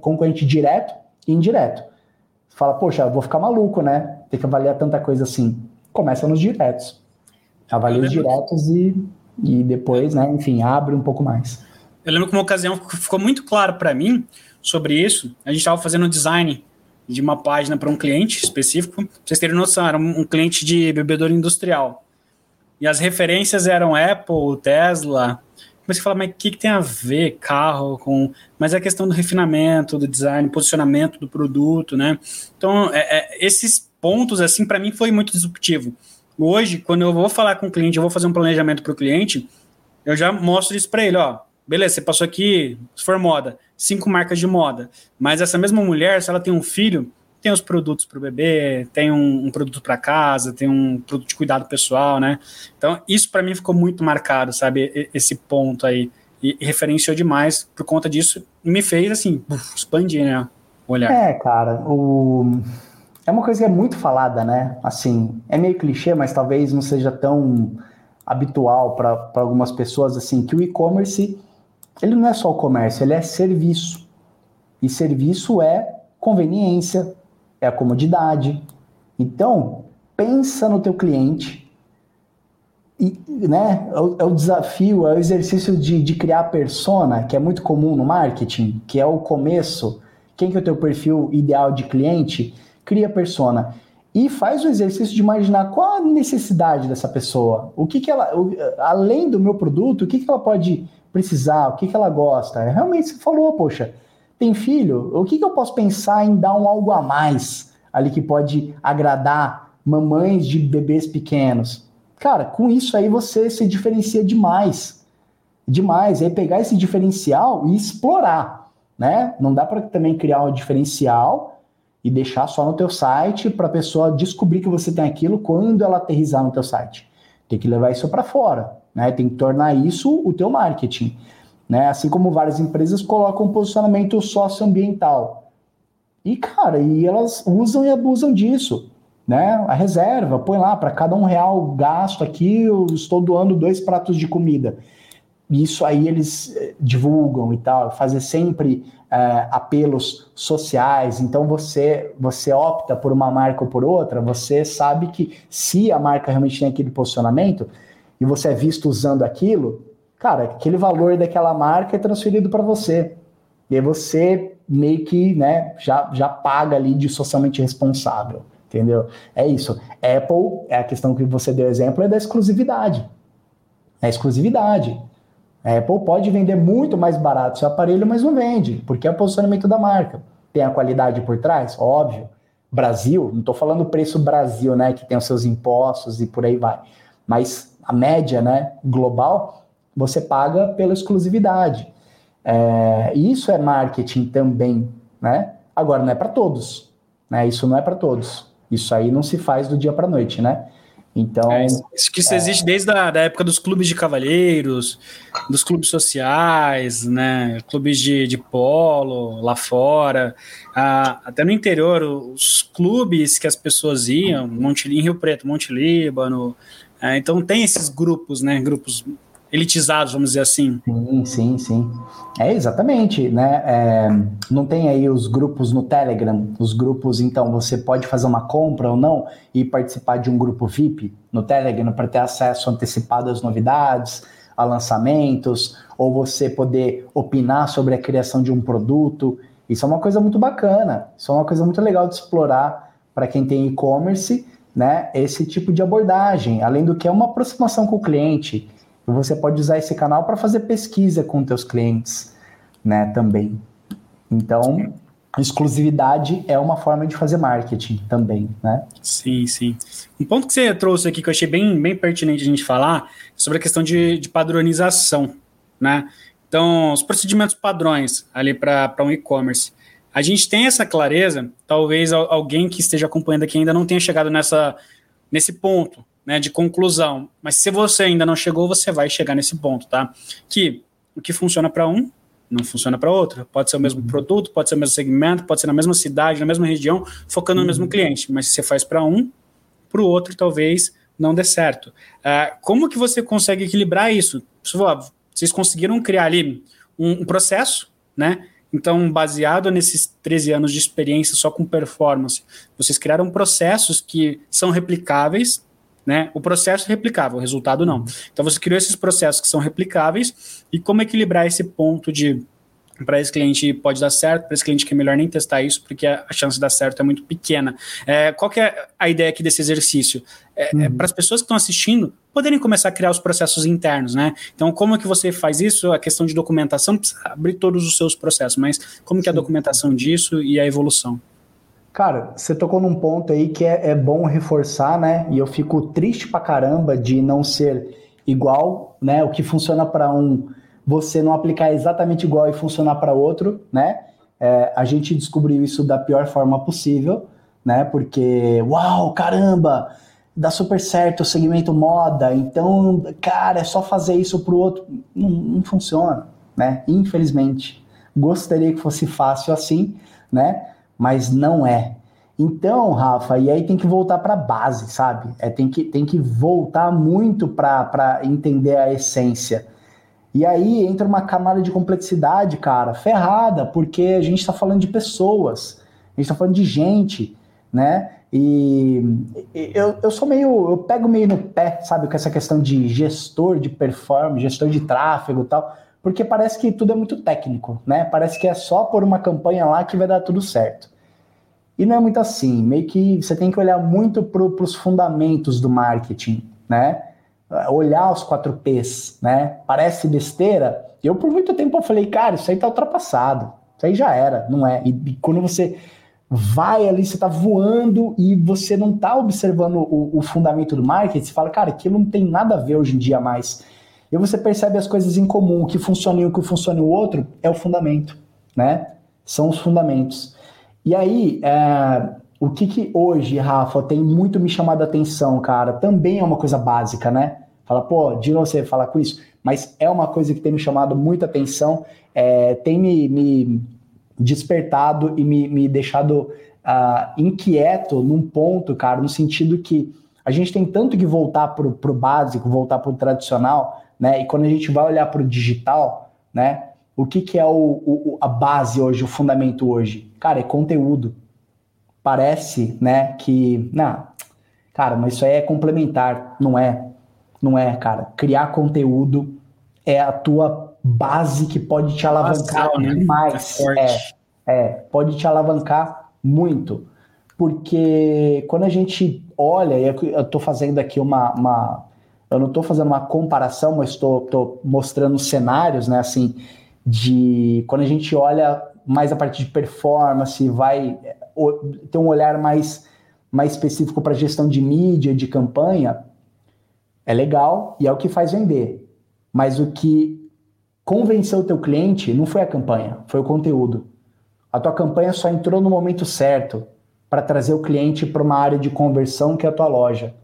Concorrente direto e indireto. Fala, poxa, vou ficar maluco, né? Tem que avaliar tanta coisa assim. Começa nos diretos. Avalia os diretos e, e depois, né? Enfim, abre um pouco mais. Eu lembro que uma ocasião ficou muito claro para mim sobre isso. A gente estava fazendo um design de uma página para um cliente específico. Pra vocês terem noção, era um, cliente de bebedouro industrial. E as referências eram Apple, Tesla. Comecei a falar, mas o que, que tem a ver carro com. Mas é a questão do refinamento, do design, posicionamento do produto, né? Então, é, é, esses pontos, assim, para mim foi muito disruptivo. Hoje, quando eu vou falar com o cliente, eu vou fazer um planejamento para o cliente, eu já mostro isso para ele, ó. Beleza, você passou aqui, se for moda, cinco marcas de moda. Mas essa mesma mulher, se ela tem um filho, tem os produtos para o bebê, tem um, um produto para casa, tem um produto de cuidado pessoal, né? Então, isso para mim ficou muito marcado, sabe? Esse ponto aí. E, e referenciou demais, por conta disso, me fez, assim, expandir, né? O olhar. É, cara, o é uma coisa que é muito falada, né? Assim, é meio clichê, mas talvez não seja tão habitual para algumas pessoas, assim, que o e-commerce, ele não é só o comércio, ele é serviço. E serviço é conveniência, é a comodidade. Então, pensa no teu cliente, e, né, é o, é o, desafio, é o exercício de, de criar persona, que é muito comum no marketing, que é o começo. Quem que é o teu perfil ideal de cliente? Cria persona e faz o exercício de imaginar qual a necessidade dessa pessoa, o que, que ela, além do meu produto, o que, que ela pode precisar, o que, que ela gosta. É, realmente você falou, poxa, tem filho, o que, que eu posso pensar em dar um algo a mais ali que pode agradar mamães de bebês pequenos? Cara, com isso aí você se diferencia demais. Demais. É pegar esse diferencial e explorar, né? Não dá para também criar um diferencial e deixar só no teu site para a pessoa descobrir que você tem aquilo quando ela aterrizar no teu site. Tem que levar isso para fora, né? Tem que tornar isso o teu marketing, né? Assim como várias empresas colocam um posicionamento socioambiental. E cara, e elas usam e abusam disso, né? A reserva, põe lá para cada um real gasto aqui, eu estou doando dois pratos de comida. Isso aí eles eh, divulgam e tal, fazem sempre é, apelos sociais. Então você você opta por uma marca ou por outra, você sabe que se a marca realmente tem aquele posicionamento e você é visto usando aquilo, cara, aquele valor daquela marca é transferido para você. E aí você meio que né, já, já paga ali de socialmente responsável. Entendeu? É isso. Apple, é a questão que você deu exemplo, é da exclusividade. É exclusividade. A Apple pode vender muito mais barato seu aparelho, mas não vende, porque é o posicionamento da marca. Tem a qualidade por trás? Óbvio. Brasil, não estou falando preço Brasil, né, que tem os seus impostos e por aí vai. Mas a média, né, global, você paga pela exclusividade. É, isso é marketing também, né? Agora não é para todos, né? Isso não é para todos. Isso aí não se faz do dia para noite, né? Então. É, isso que isso é... existe desde a da época dos clubes de cavalheiros, dos clubes sociais, né? Clubes de, de polo lá fora. Ah, até no interior, os clubes que as pessoas iam, Monte, em Rio Preto, Monte Líbano. É, então tem esses grupos, né? Grupos elitizados, vamos dizer assim. Sim, sim, sim. É exatamente, né? É, não tem aí os grupos no Telegram, os grupos, então você pode fazer uma compra ou não e participar de um grupo VIP no Telegram para ter acesso antecipado às novidades, a lançamentos, ou você poder opinar sobre a criação de um produto. Isso é uma coisa muito bacana, isso é uma coisa muito legal de explorar para quem tem e-commerce, né? Esse tipo de abordagem, além do que é uma aproximação com o cliente você pode usar esse canal para fazer pesquisa com teus clientes, né, também. Então, exclusividade é uma forma de fazer marketing também, né? Sim, sim. Um ponto que você trouxe aqui que eu achei bem, bem pertinente a gente falar é sobre a questão de, de padronização, né? Então, os procedimentos padrões ali para um e-commerce. A gente tem essa clareza, talvez alguém que esteja acompanhando aqui ainda não tenha chegado nessa, nesse ponto né, de conclusão. Mas se você ainda não chegou, você vai chegar nesse ponto, tá? Que o que funciona para um não funciona para outro. Pode ser o mesmo uhum. produto, pode ser o mesmo segmento, pode ser na mesma cidade, na mesma região, focando uhum. no mesmo cliente. Mas se você faz para um, para o outro talvez não dê certo. Uh, como que você consegue equilibrar isso? Vocês conseguiram criar ali um, um processo, né? Então, baseado nesses 13 anos de experiência só com performance, vocês criaram processos que são replicáveis, né? O processo é replicável, o resultado não. Então, você criou esses processos que são replicáveis e como equilibrar esse ponto de para esse cliente pode dar certo, para esse cliente que é melhor nem testar isso, porque a chance de dar certo é muito pequena. É, qual que é a ideia aqui desse exercício? É, é uhum. é para as pessoas que estão assistindo poderem começar a criar os processos internos, né? Então, como é que você faz isso? A questão de documentação, precisa abrir todos os seus processos, mas como que é a documentação disso e a evolução? Cara, você tocou num ponto aí que é, é bom reforçar, né? E eu fico triste pra caramba de não ser igual, né? O que funciona para um você não aplicar exatamente igual e funcionar para outro, né? É, a gente descobriu isso da pior forma possível, né? Porque, uau, caramba, dá super certo o segmento moda, então, cara, é só fazer isso para o outro. Não, não funciona, né? Infelizmente. Gostaria que fosse fácil assim, né? Mas não é. Então, Rafa, e aí tem que voltar para a base, sabe? É, tem, que, tem que voltar muito para entender a essência. E aí entra uma camada de complexidade, cara, ferrada, porque a gente está falando de pessoas, a gente está falando de gente, né? E eu, eu sou meio, eu pego meio no pé, sabe, com essa questão de gestor de performance, gestor de tráfego e tal, porque parece que tudo é muito técnico, né? Parece que é só por uma campanha lá que vai dar tudo certo. E não é muito assim, meio que você tem que olhar muito para os fundamentos do marketing, né? olhar os 4 Ps, né? Parece besteira. Eu, por muito tempo, eu falei, cara, isso aí tá ultrapassado. Isso aí já era, não é? E, e quando você vai ali, você tá voando e você não tá observando o, o, fundamento do marketing, você fala, cara, aquilo não tem nada a ver hoje em dia mais. E você percebe as coisas em comum, o que funciona e o que funciona o outro é o fundamento, né? São os fundamentos. E aí, é, o que, que hoje, Rafa, tem muito me chamado a atenção, cara, também é uma coisa básica, né? Fala, pô, de novo você falar com isso, mas é uma coisa que tem me chamado muita atenção, é, tem me, me, despertado e me, me deixado uh, inquieto num ponto, cara, no sentido que a gente tem tanto que voltar para o básico, voltar para o tradicional, né? E quando a gente vai olhar para o digital, né? O que, que é o, o, a base hoje, o fundamento hoje? Cara, é conteúdo. Parece, né, que, não, cara, mas isso aí é complementar. Não é. Não é, cara. Criar conteúdo é a tua base que pode te alavancar Nossa, né? demais. É, é, é, pode te alavancar muito. Porque quando a gente olha, e eu estou fazendo aqui uma, uma eu não estou fazendo uma comparação, mas estou mostrando cenários, né? Assim, de quando a gente olha mais a partir de performance, vai ter um olhar mais, mais específico para gestão de mídia, de campanha, é legal e é o que faz vender. Mas o que convenceu o teu cliente não foi a campanha, foi o conteúdo. A tua campanha só entrou no momento certo para trazer o cliente para uma área de conversão que é a tua loja,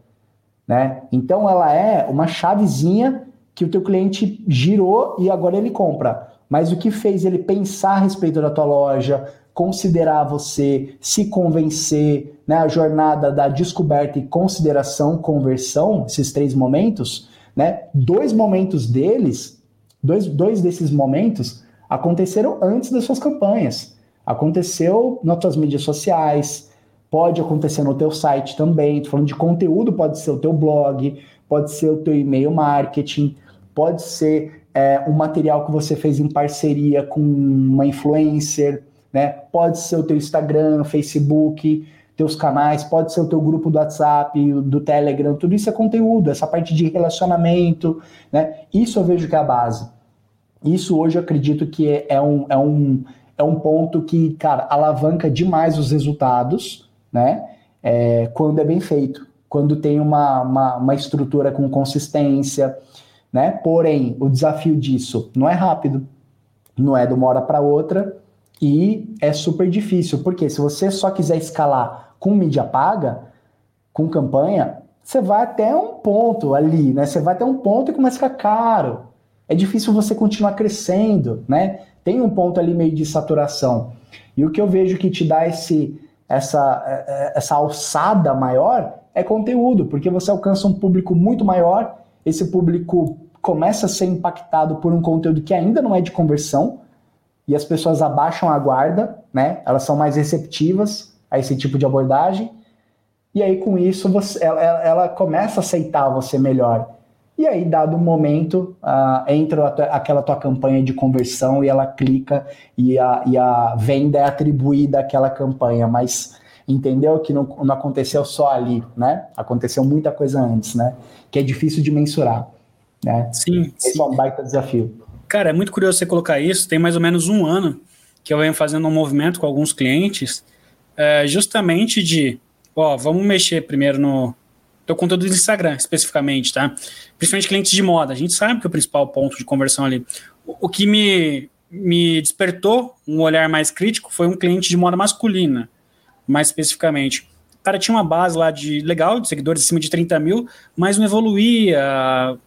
né? Então ela é uma chavezinha que o teu cliente girou e agora ele compra. Mas o que fez ele pensar a respeito da tua loja, considerar você, se convencer, né, a jornada da descoberta e consideração, conversão, esses três momentos, né, dois momentos deles, dois, dois desses momentos aconteceram antes das suas campanhas. Aconteceu nas tuas mídias sociais, pode acontecer no teu site também. Tô falando de conteúdo, pode ser o teu blog, pode ser o teu e-mail marketing, pode ser é, um material que você fez em parceria com uma influencer, né? Pode ser o teu Instagram, Facebook, teus canais, pode ser o teu grupo do WhatsApp, do Telegram, tudo isso é conteúdo, essa parte de relacionamento, né? Isso eu vejo que é a base. Isso hoje eu acredito que é, é um, é, um, é um ponto que, cara, alavanca demais os resultados, né? É, quando é bem feito, quando tem uma, uma, uma estrutura com consistência, né? Porém, o desafio disso não é rápido, não é de uma hora para outra e é super difícil, porque se você só quiser escalar com mídia paga, com campanha, você vai até um ponto ali, né? Você vai até um ponto e começa a ficar caro. É difícil você continuar crescendo, né? Tem um ponto ali meio de saturação. E o que eu vejo que te dá esse, essa, é, é, essa alçada maior é conteúdo, porque você alcança um público muito maior, esse público começa a ser impactado por um conteúdo que ainda não é de conversão, e as pessoas abaixam a guarda, né? Elas são mais receptivas a esse tipo de abordagem. E aí, com isso, você, ela, ela começa a aceitar você melhor. E aí, dado um momento, uh, entra aquela tua campanha de conversão e ela clica e a, e a venda é atribuída àquela campanha. Mas entendeu que não, não aconteceu só ali, né? Aconteceu muita coisa antes, né? Que é difícil de mensurar. Né? Sim. Esse sim. é um baita desafio. Cara, é muito curioso você colocar isso. Tem mais ou menos um ano que eu venho fazendo um movimento com alguns clientes, é, justamente de, ó, vamos mexer primeiro no teu conteúdo do Instagram, especificamente, tá? Principalmente clientes de moda. A gente sabe que é o principal ponto de conversão ali. O, o que me, me despertou um olhar mais crítico foi um cliente de moda masculina, mais especificamente. O cara tinha uma base lá de legal, de seguidores acima de 30 mil, mas não evoluía,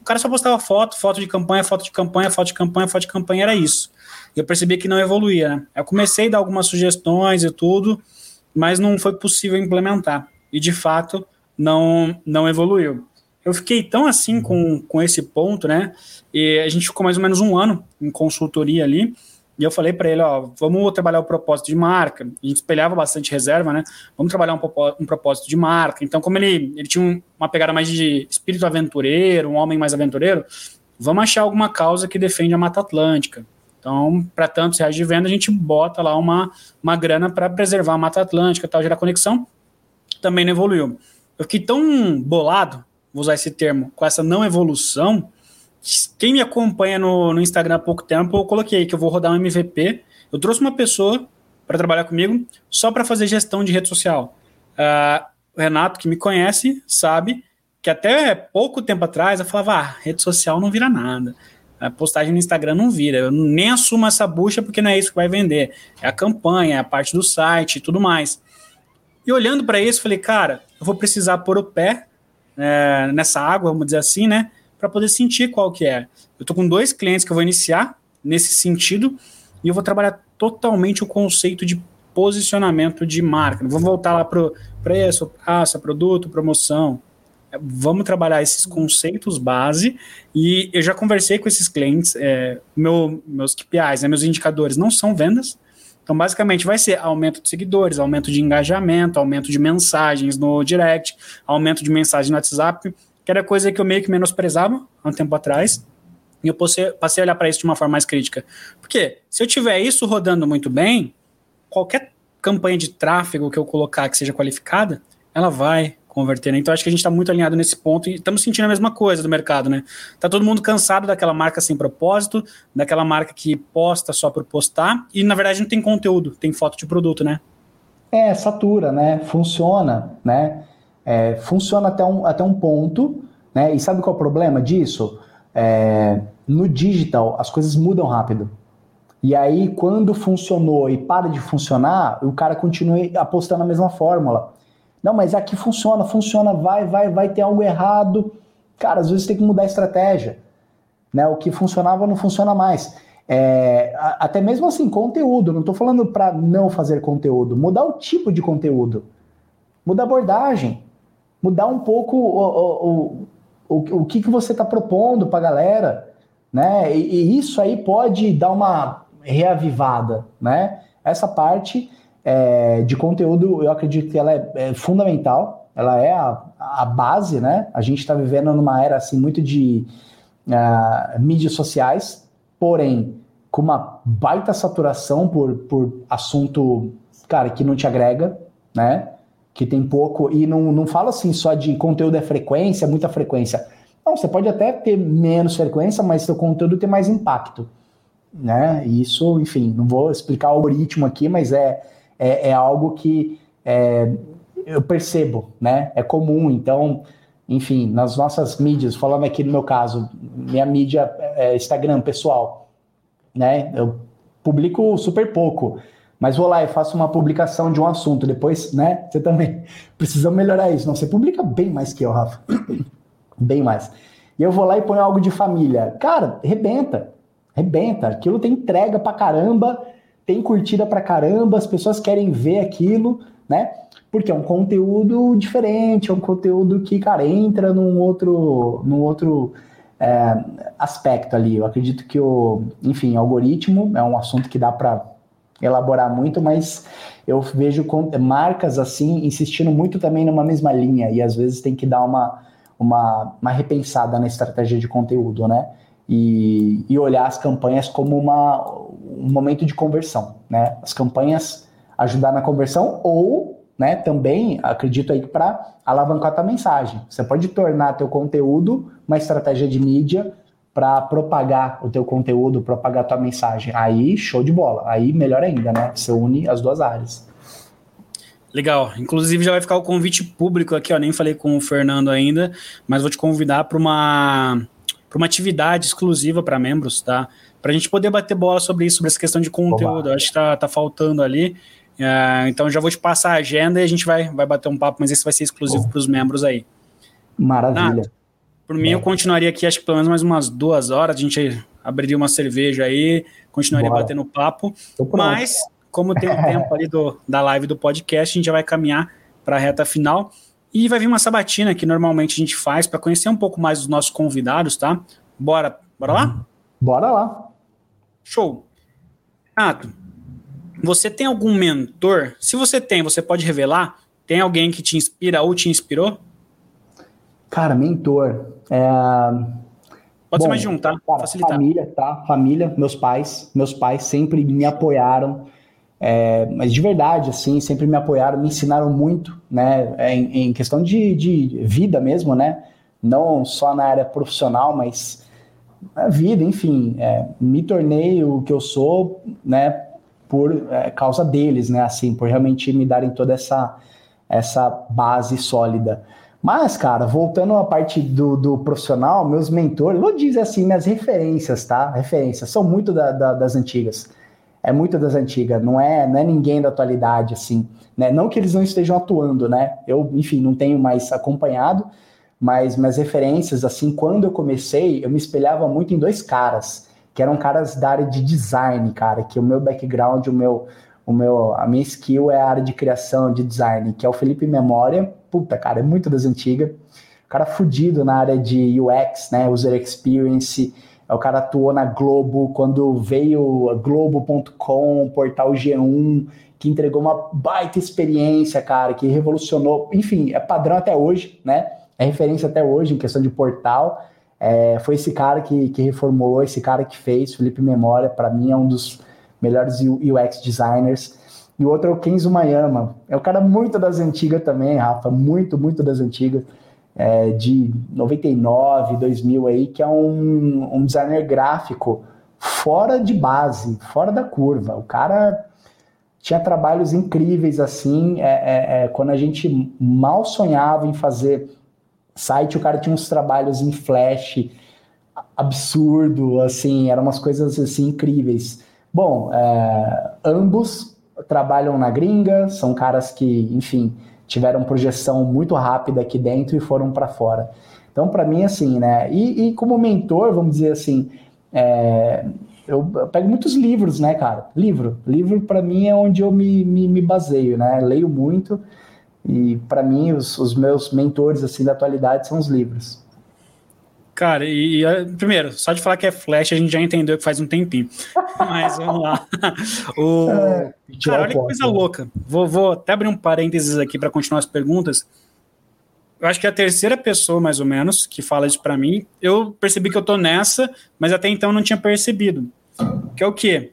o cara só postava foto, foto de campanha, foto de campanha, foto de campanha, foto de campanha, era isso. E eu percebi que não evoluía, né? Eu comecei a dar algumas sugestões e tudo, mas não foi possível implementar. E de fato, não, não evoluiu. Eu fiquei tão assim com, com esse ponto, né? E a gente ficou mais ou menos um ano em consultoria ali. E eu falei para ele, ó, vamos trabalhar o propósito de marca. A gente espelhava bastante reserva, né? Vamos trabalhar um, propósito de marca. Então, como ele, ele tinha uma pegada mais de espírito aventureiro, um homem mais aventureiro, vamos achar alguma causa que defende a Mata Atlântica. Então, para tantos reais de venda, a gente bota lá uma, uma grana para preservar a Mata Atlântica, tal, gerar conexão. Também não evoluiu. Eu fiquei tão bolado, vou usar esse termo, com essa não evolução, quem me acompanha no, no Instagram há pouco tempo, eu coloquei que eu vou rodar um MVP. Eu trouxe uma pessoa para trabalhar comigo só para fazer gestão de rede social. Uh, o Renato, que me conhece, sabe que até pouco tempo atrás eu falava: ah, rede social não vira nada. A postagem no Instagram não vira. Eu nem assumo essa bucha porque não é isso que vai vender. É a campanha, é a parte do site e tudo mais. E olhando para isso, falei, cara, eu vou precisar pôr o pé é, nessa água, vamos dizer assim, né? para poder sentir qual que é. Eu estou com dois clientes que eu vou iniciar nesse sentido e eu vou trabalhar totalmente o conceito de posicionamento de marca. Vamos voltar lá para preço, praça, produto, promoção. Vamos trabalhar esses conceitos base e eu já conversei com esses clientes. É, meu, meus KPIs, né, meus indicadores não são vendas, então, basicamente, vai ser aumento de seguidores, aumento de engajamento, aumento de mensagens no direct, aumento de mensagem no WhatsApp que era coisa que eu meio que menosprezava há um tempo atrás. E eu passei, passei a olhar para isso de uma forma mais crítica. Porque se eu tiver isso rodando muito bem, qualquer campanha de tráfego que eu colocar que seja qualificada, ela vai converter. Né? Então acho que a gente está muito alinhado nesse ponto e estamos sentindo a mesma coisa do mercado, né? Tá todo mundo cansado daquela marca sem propósito, daquela marca que posta só por postar e na verdade não tem conteúdo, tem foto de produto, né? É, satura, né? Funciona, né? é, funciona até um, até um ponto, né? E sabe qual é o problema disso? É, no digital, as coisas mudam rápido. E aí, quando funcionou e para de funcionar, o cara continua apostando na mesma fórmula. Não, mas aqui funciona, funciona, vai, vai, vai ter algo errado. Cara, às vezes tem que mudar a estratégia. Né? O que funcionava não funciona mais. É, até mesmo assim, conteúdo. Não estou falando para não fazer conteúdo. Mudar o tipo de conteúdo. Mudar a abordagem mudar um pouco o, o, o, o que, que você está propondo para a galera, né? E, e, isso aí pode dar uma reavivada, né? Essa parte é, de conteúdo, eu acredito que ela é, é fundamental, ela é a, a, base, né? A gente está vivendo numa era assim muito de uh, mídias sociais, porém com uma baita saturação por, por assunto, cara, que não te agrega, né? que tem pouco, e não, não falo assim só de conteúdo é frequência, muita frequência. Não, você pode até ter menos frequência, mas seu conteúdo tem mais impacto. Né? Isso, enfim, não vou explicar o algoritmo aqui, mas é, é, é algo que é, eu percebo, né? É comum. Então, enfim, nas nossas mídias, falando aqui no meu caso, minha mídia é Instagram pessoal, né? Eu publico super pouco, mas vou lá e faço uma publicação de um assunto, depois, né? Você também precisa melhorar isso. Não, você publica bem mais que eu, Rafa. bem mais. E eu vou lá e ponho algo de família. Cara, rebenta. Rebenta. Aquilo tem entrega pra caramba, tem curtida pra caramba, as pessoas querem ver aquilo, né? Porque é um conteúdo diferente, é um conteúdo que, cara, entra num outro, num outro é, aspecto ali. Eu acredito que o, enfim, algoritmo é um assunto que dá para elaborar muito, mas eu vejo marcas assim insistindo muito também numa mesma linha e às vezes tem que dar uma, uma, uma repensada na estratégia de conteúdo, né? E, e olhar as campanhas como uma, um momento de conversão, né? As campanhas ajudar na conversão ou né, também acredito aí para alavancar a tua mensagem. Você pode tornar teu conteúdo uma estratégia de mídia para propagar o teu conteúdo, propagar a tua mensagem. Aí, show de bola. Aí, melhor ainda, né? Você une as duas áreas. Legal. Inclusive, já vai ficar o convite público aqui, ó. Nem falei com o Fernando ainda, mas vou te convidar para uma, uma atividade exclusiva para membros, tá? Para a gente poder bater bola sobre isso, sobre essa questão de conteúdo. Acho que tá, tá faltando ali. Uh, então já vou te passar a agenda e a gente vai, vai bater um papo, mas esse vai ser exclusivo para os membros aí. Maravilha. Ah, por mim, é. eu continuaria aqui, acho que pelo menos mais umas duas horas, a gente abriria uma cerveja aí, continuaria Bora. batendo papo. Mas, como tem o tempo ali do, da live do podcast, a gente já vai caminhar para a reta final. E vai vir uma sabatina que normalmente a gente faz para conhecer um pouco mais dos nossos convidados, tá? Bora, bora lá? Bora lá. Show. Renato, você tem algum mentor? Se você tem, você pode revelar? Tem alguém que te inspira ou te inspirou? Cara, mentor. É... Pode Bom, ser mais de um, tá? Cara, Facilitar. Família, tá? Família, meus pais. Meus pais sempre me apoiaram. É, mas de verdade, assim, sempre me apoiaram, me ensinaram muito, né? Em, em questão de, de vida mesmo, né? Não só na área profissional, mas na vida, enfim. É, me tornei o que eu sou, né? por é, causa deles, né? Assim, por realmente me darem toda essa, essa base sólida. Mas, cara, voltando à parte do, do profissional, meus mentores, vou dizer assim, minhas referências, tá? Referências, são muito da, da, das antigas. É muito das antigas, não é, não é ninguém da atualidade, assim. Né? Não que eles não estejam atuando, né? Eu, enfim, não tenho mais acompanhado, mas minhas referências, assim, quando eu comecei, eu me espelhava muito em dois caras que eram caras da área de design, cara, que o meu background, o meu, o meu, a minha skill é a área de criação, de design, que é o Felipe Memória, puta, cara, é muito das antigas, cara fudido na área de UX, né, User Experience, o cara atuou na Globo, quando veio Globo.com, portal G1, que entregou uma baita experiência, cara, que revolucionou, enfim, é padrão até hoje, né, é referência até hoje em questão de portal, é, foi esse cara que, que reformulou, esse cara que fez, Felipe Memória, para mim é um dos melhores UX designers. E o outro é o Kenzo Mayama. É um cara muito das antigas também, Rafa, muito, muito das antigas, é, de 99, 2000 aí, que é um, um designer gráfico fora de base, fora da curva. O cara tinha trabalhos incríveis assim, é, é, é quando a gente mal sonhava em fazer site, o cara tinha uns trabalhos em flash absurdo, assim, eram umas coisas assim incríveis. Bom, é, ambos trabalham na gringa, são caras que, enfim, tiveram projeção muito rápida aqui dentro e foram para fora. Então, para mim, assim, né? E, e, como mentor, vamos dizer assim, é, eu, eu, pego muitos livros, né, cara? Livro. Livro, para mim, é onde eu me, me, me baseio, né? Leio muito. E para mim, os, os, meus mentores assim da atualidade são os livros. Cara, e, e, primeiro, só de falar que é Flash, a gente já entendeu que faz um tempinho. Mas vamos lá. O, é, cara, olha que coisa louca. Vou, vou até abrir um parênteses aqui para continuar as perguntas. Eu acho que é a terceira pessoa, mais ou menos, que fala isso para mim. Eu percebi que eu tô nessa, mas até então não tinha percebido. Que é o quê?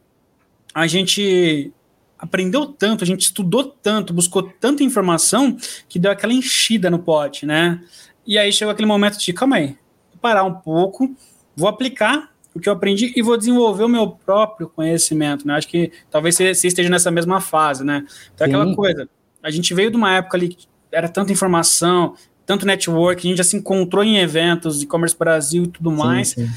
A gente aprendeu tanto, a gente estudou tanto, buscou tanta informação que deu aquela enchida no pote, né? E aí chegou aquele momento de, calma aí, parar um pouco, vou aplicar o que eu aprendi e vou desenvolver o meu próprio conhecimento, né? Acho que talvez você, esteja nessa mesma fase, né? Então, é aquela coisa, a gente veio de uma época ali que era tanta informação, tanto network, a gente já se encontrou em eventos, e-commerce Brasil e tudo mais. Sim.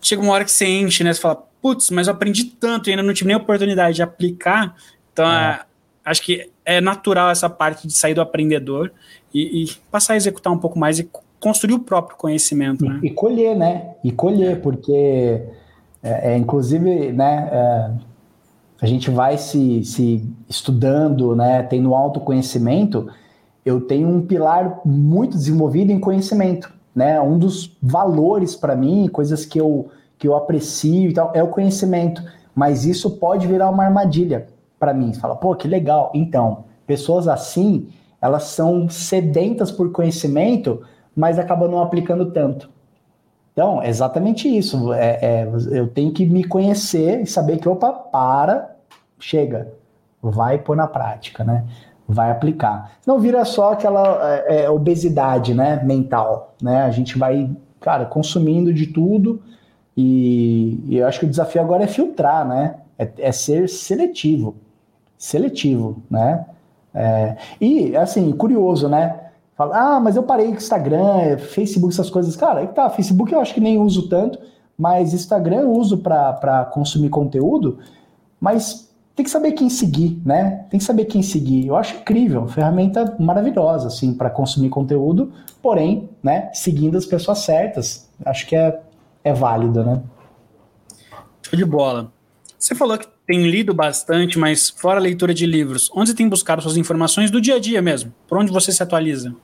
Chega uma hora que você enche, né? Você fala, putz, mas eu aprendi tanto e ainda não tive nem oportunidade de aplicar. Então, é. É, acho que é natural essa parte de sair do aprendedor e, e, passar a executar um pouco mais e construir o próprio conhecimento. Né? E, e colher, né? E colher, porque, é, é inclusive, né? É, a gente vai se, se estudando, né? Tendo autoconhecimento. Eu tenho um pilar muito desenvolvido em conhecimento, né? Um dos valores para mim, coisas que eu que eu aprecio e tal, é o conhecimento. Mas isso pode virar uma armadilha para mim. Você fala, pô, que legal. Então, pessoas assim, elas são sedentas por conhecimento, mas acabam não aplicando tanto. Então, é exatamente isso. É, é, eu tenho que me conhecer e saber que, opa, para, chega, vai pôr na prática, né? Vai aplicar. Não vira só aquela é, é obesidade, né? Mental, né? A gente vai, cara, consumindo de tudo e, e eu acho que o desafio agora é filtrar, né? É, é ser seletivo. Seletivo, né? É, e, assim, curioso, né? Fala, ah, mas eu parei com Instagram, Facebook, essas coisas. Cara, tá, Facebook eu acho que nem uso tanto, mas Instagram eu uso para consumir conteúdo, mas tem que saber quem seguir, né? Tem que saber quem seguir. Eu acho incrível, ferramenta maravilhosa, assim, para consumir conteúdo, porém, né, seguindo as pessoas certas. Acho que é é válido, né? Show de bola. Você falou que tem lido bastante, mas fora a leitura de livros, onde você tem buscado suas informações do dia a dia mesmo? Por onde você se atualiza?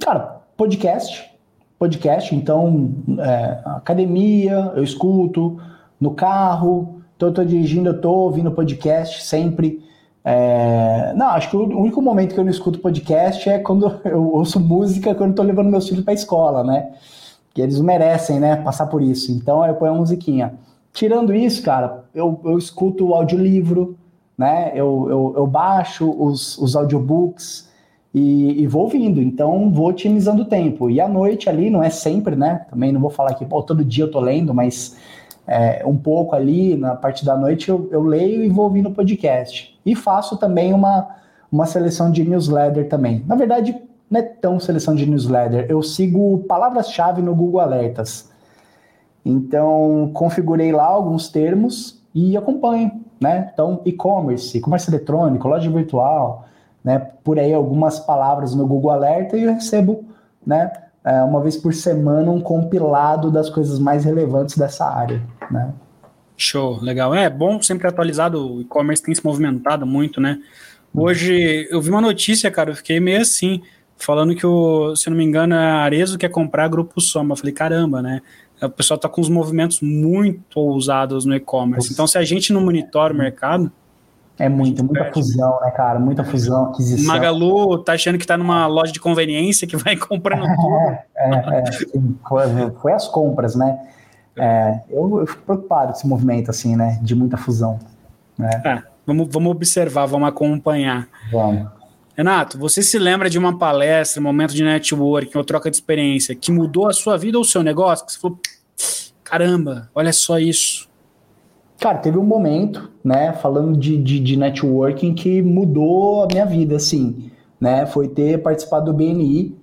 Cara, podcast. Podcast, então, é, academia, eu escuto, no carro, então eu tô dirigindo, eu tô ouvindo podcast sempre. É, não, acho que o único momento que eu não escuto podcast é quando eu ouço música, quando eu tô levando meus filhos pra escola, né? que eles merecem, né, passar por isso. Então eu ponho a musiquinha. Tirando isso, cara, eu, eu escuto o audiolivro, né, eu, eu, eu baixo os, os audiobooks e, e, vou ouvindo, então vou otimizando o tempo. E à noite ali, não é sempre, né, também não vou falar que, pô, todo dia eu tô lendo, mas é, um pouco ali, na parte da noite, eu, eu leio e vou ouvindo podcast. E faço também uma, uma seleção de newsletter também. Na verdade, não é tão seleção de newsletter. Eu sigo palavras-chave no Google Alertas. Então, configurei lá alguns termos e acompanho, né? Então, e-commerce, comércio eletrônico, loja virtual, né? Por aí algumas palavras no Google Alerta e eu recebo, né? É, uma vez por semana um compilado das coisas mais relevantes dessa área, né? Show, legal. É bom sempre atualizado, o e-commerce tem se movimentado muito, né? Hoje eu vi uma notícia, cara, eu fiquei meio assim falando que, o, se não me engano, a Arezo quer comprar Grupo Soma. Eu falei, caramba, né? O pessoal está com os movimentos muito ousados no e-commerce. Então, se a gente não monitora o mercado. É muito, muita perde. fusão, né, cara? Muita fusão, aquisição. Magalu tá achando que tá numa loja de conveniência que vai comprando tudo. É, é, foi, foi, as compras, né? É, eu, eu, fico preocupado com esse movimento, assim, né? De muita fusão. Né? É, vamos, vamos observar, vamos acompanhar. Vamos. Renato, você se lembra de uma palestra, momento de networking ou troca de experiência que mudou a sua vida ou o seu negócio? Que você falou, caramba, olha só isso. Cara, teve um momento, né, falando de, de, de networking que mudou a minha vida, assim, né, foi ter participado do BNI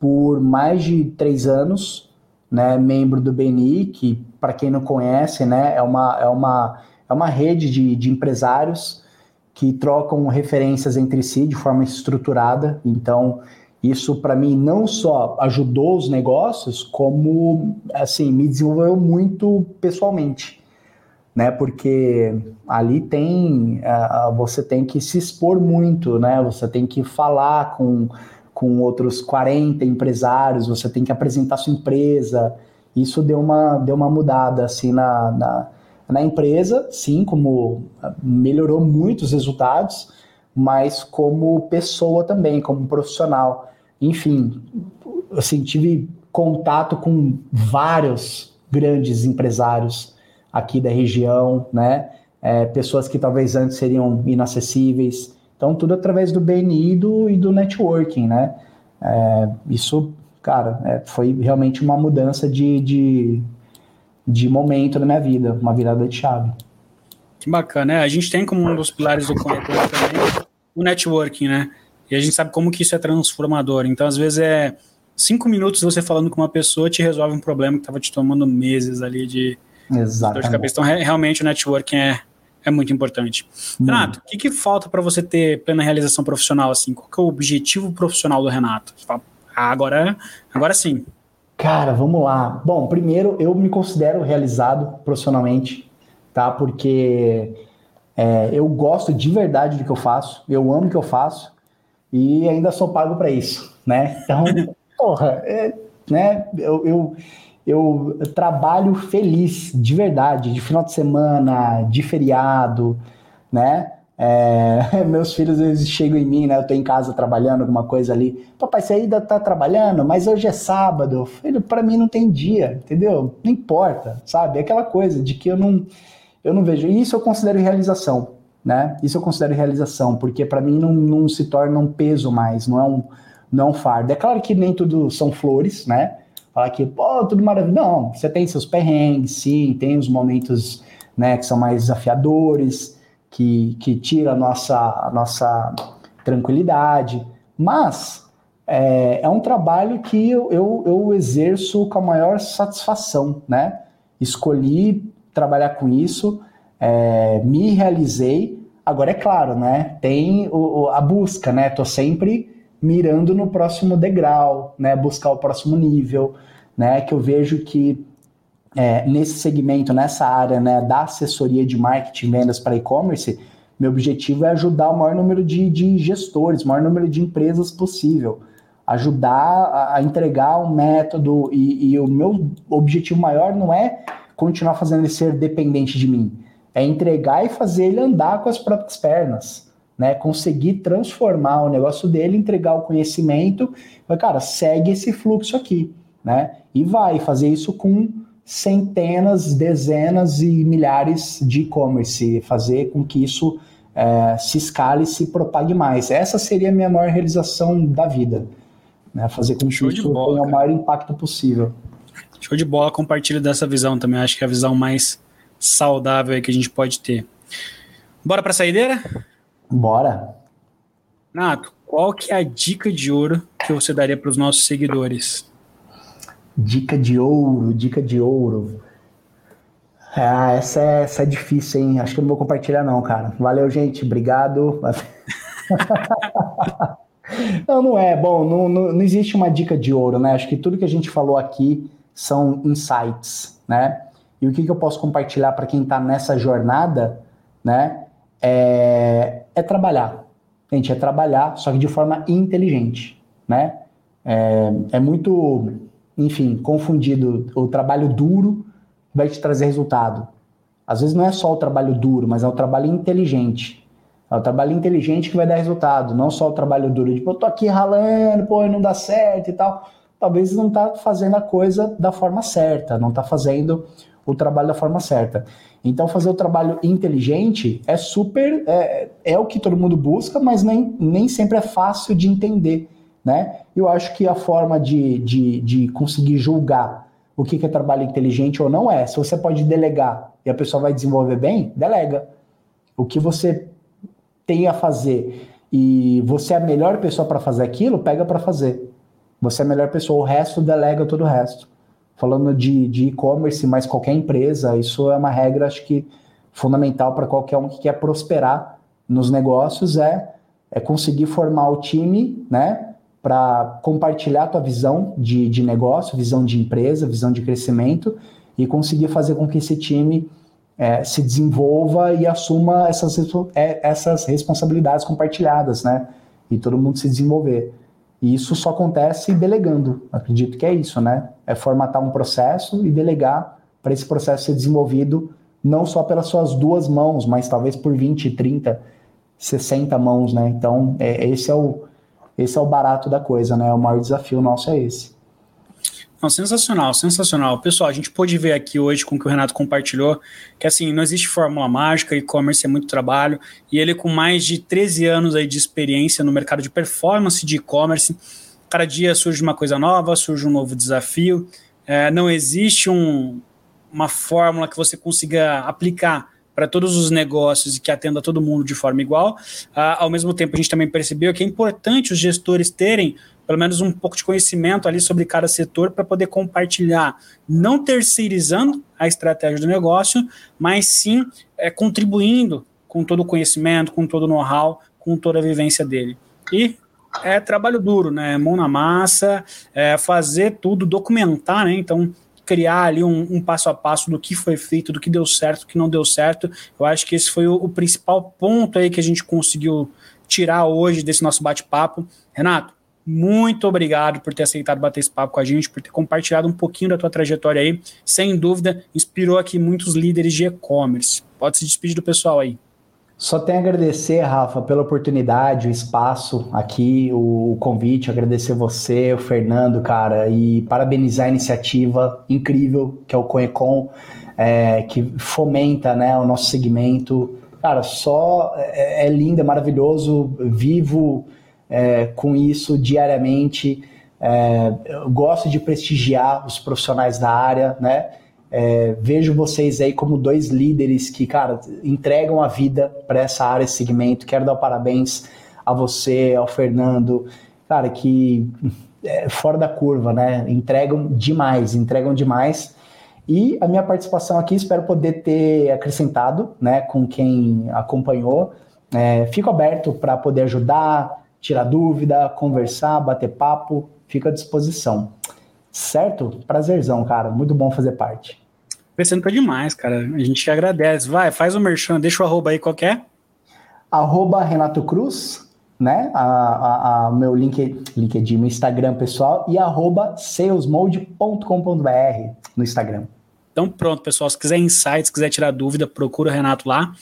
por mais de três anos, né, membro do BNI, que para quem não conhece, né, é uma, é uma, é uma rede de, de empresários que trocam referências entre si de forma estruturada. Então, isso para mim não só ajudou os negócios, como assim me desenvolveu muito pessoalmente, né? Porque ali tem uh, você tem que se expor muito, né? Você tem que falar com com outros 40 empresários, você tem que apresentar sua empresa. Isso deu uma deu uma mudada assim na, na na empresa, sim, como ah, melhorou muito os resultados, mas como pessoa também, como profissional. Enfim, assim, tive contato com vários grandes empresários aqui da região, né? É, pessoas que talvez antes seriam inacessíveis. Então, tudo através do BNI e do, e do networking, né? É, isso, cara, é, foi realmente uma mudança de, de, de momento na minha vida, uma virada de chave. Que bacana, né? A gente tem como um dos pilares do Conector também o networking, né? E a gente sabe como que isso é transformador. Então, às vezes, é cinco minutos você falando com uma pessoa te resolve um problema que estava te tomando meses ali de, Exatamente. de cabeça. Então, realmente, o networking é, é muito importante. Hum. Renato, o que, que falta para você ter plena realização profissional? Assim? Qual é o objetivo profissional do Renato? Fala, ah, agora, agora sim. Cara, vamos lá. Bom, primeiro, eu me considero realizado profissionalmente, tá? Porque é, eu gosto de verdade do que eu faço, eu amo o que eu faço e ainda sou pago para isso, né? Então, porra, é, né? Eu, eu, eu trabalho feliz, de verdade, de final de semana, de feriado, né? É, meus filhos eles chegam em mim, né? Eu tô em casa trabalhando alguma coisa ali. Papai, você ainda tá trabalhando, mas hoje é sábado. Filho, para mim não tem dia, entendeu? Não importa, sabe? É aquela coisa de que eu não eu não vejo. E isso eu considero realização, né? Isso eu considero realização, porque para mim não, não se torna um peso mais, não é um não é um fardo. É claro que nem tudo são flores, né? Falar que, pô, tudo maravilhoso. Não, você tem seus perrengues, sim, tem os momentos né, que são mais desafiadores, que, que tira a nossa, a nossa tranquilidade, mas é, é um trabalho que eu, eu, eu exerço com a maior satisfação, né? Escolhi trabalhar com isso, é, me realizei. Agora é claro, né? Tem o, a busca, né? Tô sempre mirando no próximo degrau, né? Buscar o próximo nível, né? Que eu vejo que é, nesse segmento, nessa área, né, da assessoria de marketing vendas para e-commerce, meu objetivo é ajudar o maior número de, de gestores, o maior número de empresas possível, ajudar a, a entregar um método e, e o meu objetivo maior não é continuar fazendo ele ser dependente de mim, é entregar e fazer ele andar com as próprias pernas né? Conseguir transformar o negócio dele, entregar o conhecimento, mas, cara, segue esse fluxo aqui, né? E vai fazer isso com centenas, dezenas e milhares de e-commerce, fazer com que isso é, se escale e se propague mais. Essa seria a minha maior realização da vida, né? Fazer com que isso bola, tenha o maior impacto possível. Show de bola, compartilho dessa visão também. Acho que é a visão mais saudável que a gente pode ter. Bora para a saideira? Bora. Nato, qual que é a dica de ouro que você daria para os nossos seguidores? Dica de ouro, dica de ouro. Ah, essa é, essa é difícil, hein? Acho que eu não vou compartilhar, não, cara. Valeu, gente. Obrigado. não, não é. Bom, não, não, não existe uma dica de ouro, né? Acho que tudo que a gente falou aqui são insights, né? E o que, que eu posso compartilhar para quem está nessa jornada, né? É, é trabalhar. Gente, é trabalhar, só que de forma inteligente, né? É, é muito, enfim, confundido o trabalho duro vai te trazer resultado. Às vezes não é só o trabalho duro, mas é o trabalho inteligente. É o trabalho inteligente que vai dar resultado, não só o trabalho duro, tipo, eu tô aqui ralando, pô, não dá certo e tal. Talvez não tá fazendo a coisa da forma certa, não tá fazendo o trabalho da forma certa. Então, fazer o trabalho inteligente é super. É, é o que todo mundo busca, mas nem, nem sempre é fácil de entender. Né? Eu acho que a forma de, de, de conseguir julgar o que é trabalho inteligente ou não é. Se você pode delegar e a pessoa vai desenvolver bem, delega. O que você tem a fazer e você é a melhor pessoa para fazer aquilo, pega para fazer. Você é a melhor pessoa, o resto delega todo o resto falando de, e-commerce, mas qualquer empresa, isso é uma regra, acho que fundamental para qualquer um que quer prosperar nos negócios, é, é conseguir formar o time, né, para compartilhar a tua visão de, de negócio, visão de empresa, visão de crescimento, e conseguir fazer com que esse time é, se desenvolva e assuma essas, é, essas responsabilidades compartilhadas, né, e todo mundo se desenvolver. E isso só acontece delegando. Acredito que é isso, né? É formatar um processo e delegar para esse processo ser desenvolvido não só pelas suas duas mãos, mas talvez por 20, 30, 60 mãos, né? Então, é, esse é o esse é o barato da coisa, né? O maior desafio nosso é esse. Não, sensacional, sensacional. Pessoal, a gente pôde ver aqui hoje com o que o Renato compartilhou, que assim, não existe fórmula mágica, e-commerce é muito trabalho, e ele com mais de 13 anos aí de experiência no mercado de performance de e-commerce, cada dia surge uma coisa nova, surge um novo desafio, é, não existe um, uma fórmula que você consiga aplicar para todos os negócios e que atenda todo mundo de forma igual. Uh, ao mesmo tempo, a gente também percebeu que é importante os gestores terem pelo menos um pouco de conhecimento ali sobre cada setor para poder compartilhar, não terceirizando a estratégia do negócio, mas sim é, contribuindo com todo o conhecimento, com todo o know-how, com toda a vivência dele. E é trabalho duro, né? Mão na massa, é fazer tudo, documentar, né? Então, criar ali um, um, passo a passo do que foi feito, do que deu certo, do que não deu certo. Eu acho que esse foi o, o principal ponto aí que a gente conseguiu tirar hoje desse nosso bate-papo. Renato, muito obrigado por ter aceitado bater esse papo com a gente, por ter compartilhado um pouquinho da tua trajetória aí. Sem dúvida, inspirou aqui muitos líderes de e-commerce. Pode se despedir do pessoal aí. Só tenho a agradecer, Rafa, pela oportunidade, o espaço aqui, o convite, agradecer você, o Fernando, cara, e parabenizar a iniciativa incrível que é o Conecon, é, que fomenta né, o nosso segmento. Cara, só é, é lindo, é maravilhoso, vivo é, com isso diariamente. É, eu gosto de prestigiar os profissionais da área, né? É, vejo vocês aí como dois líderes que, cara, entregam a vida para essa área, esse segmento. Quero dar parabéns a você, ao Fernando, cara, que é fora da curva, né? Entregam demais, entregam demais. E a minha participação aqui, espero poder ter acrescentado, né, com quem acompanhou. É, fico aberto para poder ajudar, tirar dúvida, conversar, bater papo, fico à disposição. Certo? Prazerzão, cara. Muito bom fazer parte. Pensando pra demais, cara. A gente agradece. Vai, faz o merchan, deixa o arroba aí qualquer. Arroba Renato Cruz, né? A, a, a meu link, LinkedIn no Instagram pessoal e arroba salesmode.com.br no Instagram. Então pronto, pessoal. Se quiser insights, se quiser tirar dúvida, procura o Renato lá.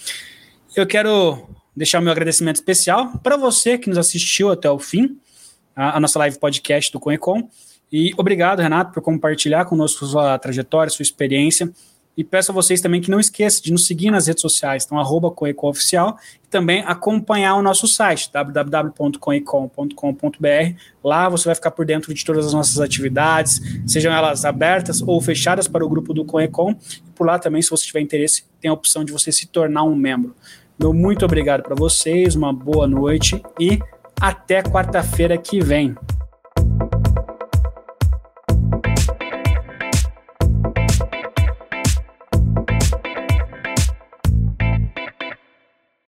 Eu quero deixar o meu agradecimento especial para você que nos assistiu até o fim, a, a nossa live podcast do Conecom. E obrigado, Renato, por compartilhar conosco sua trajetória, sua experiência. E peço a vocês também que não esqueçam de nos seguir nas redes sociais, então arroba Oficial, e também acompanhar o nosso site, www.coecom.com.br. Lá você vai ficar por dentro de todas as nossas atividades, sejam elas abertas ou fechadas para o grupo do Coecom. E por lá também, se você tiver interesse, tem a opção de você se tornar um membro. Meu muito obrigado para vocês, uma boa noite e até quarta-feira que vem.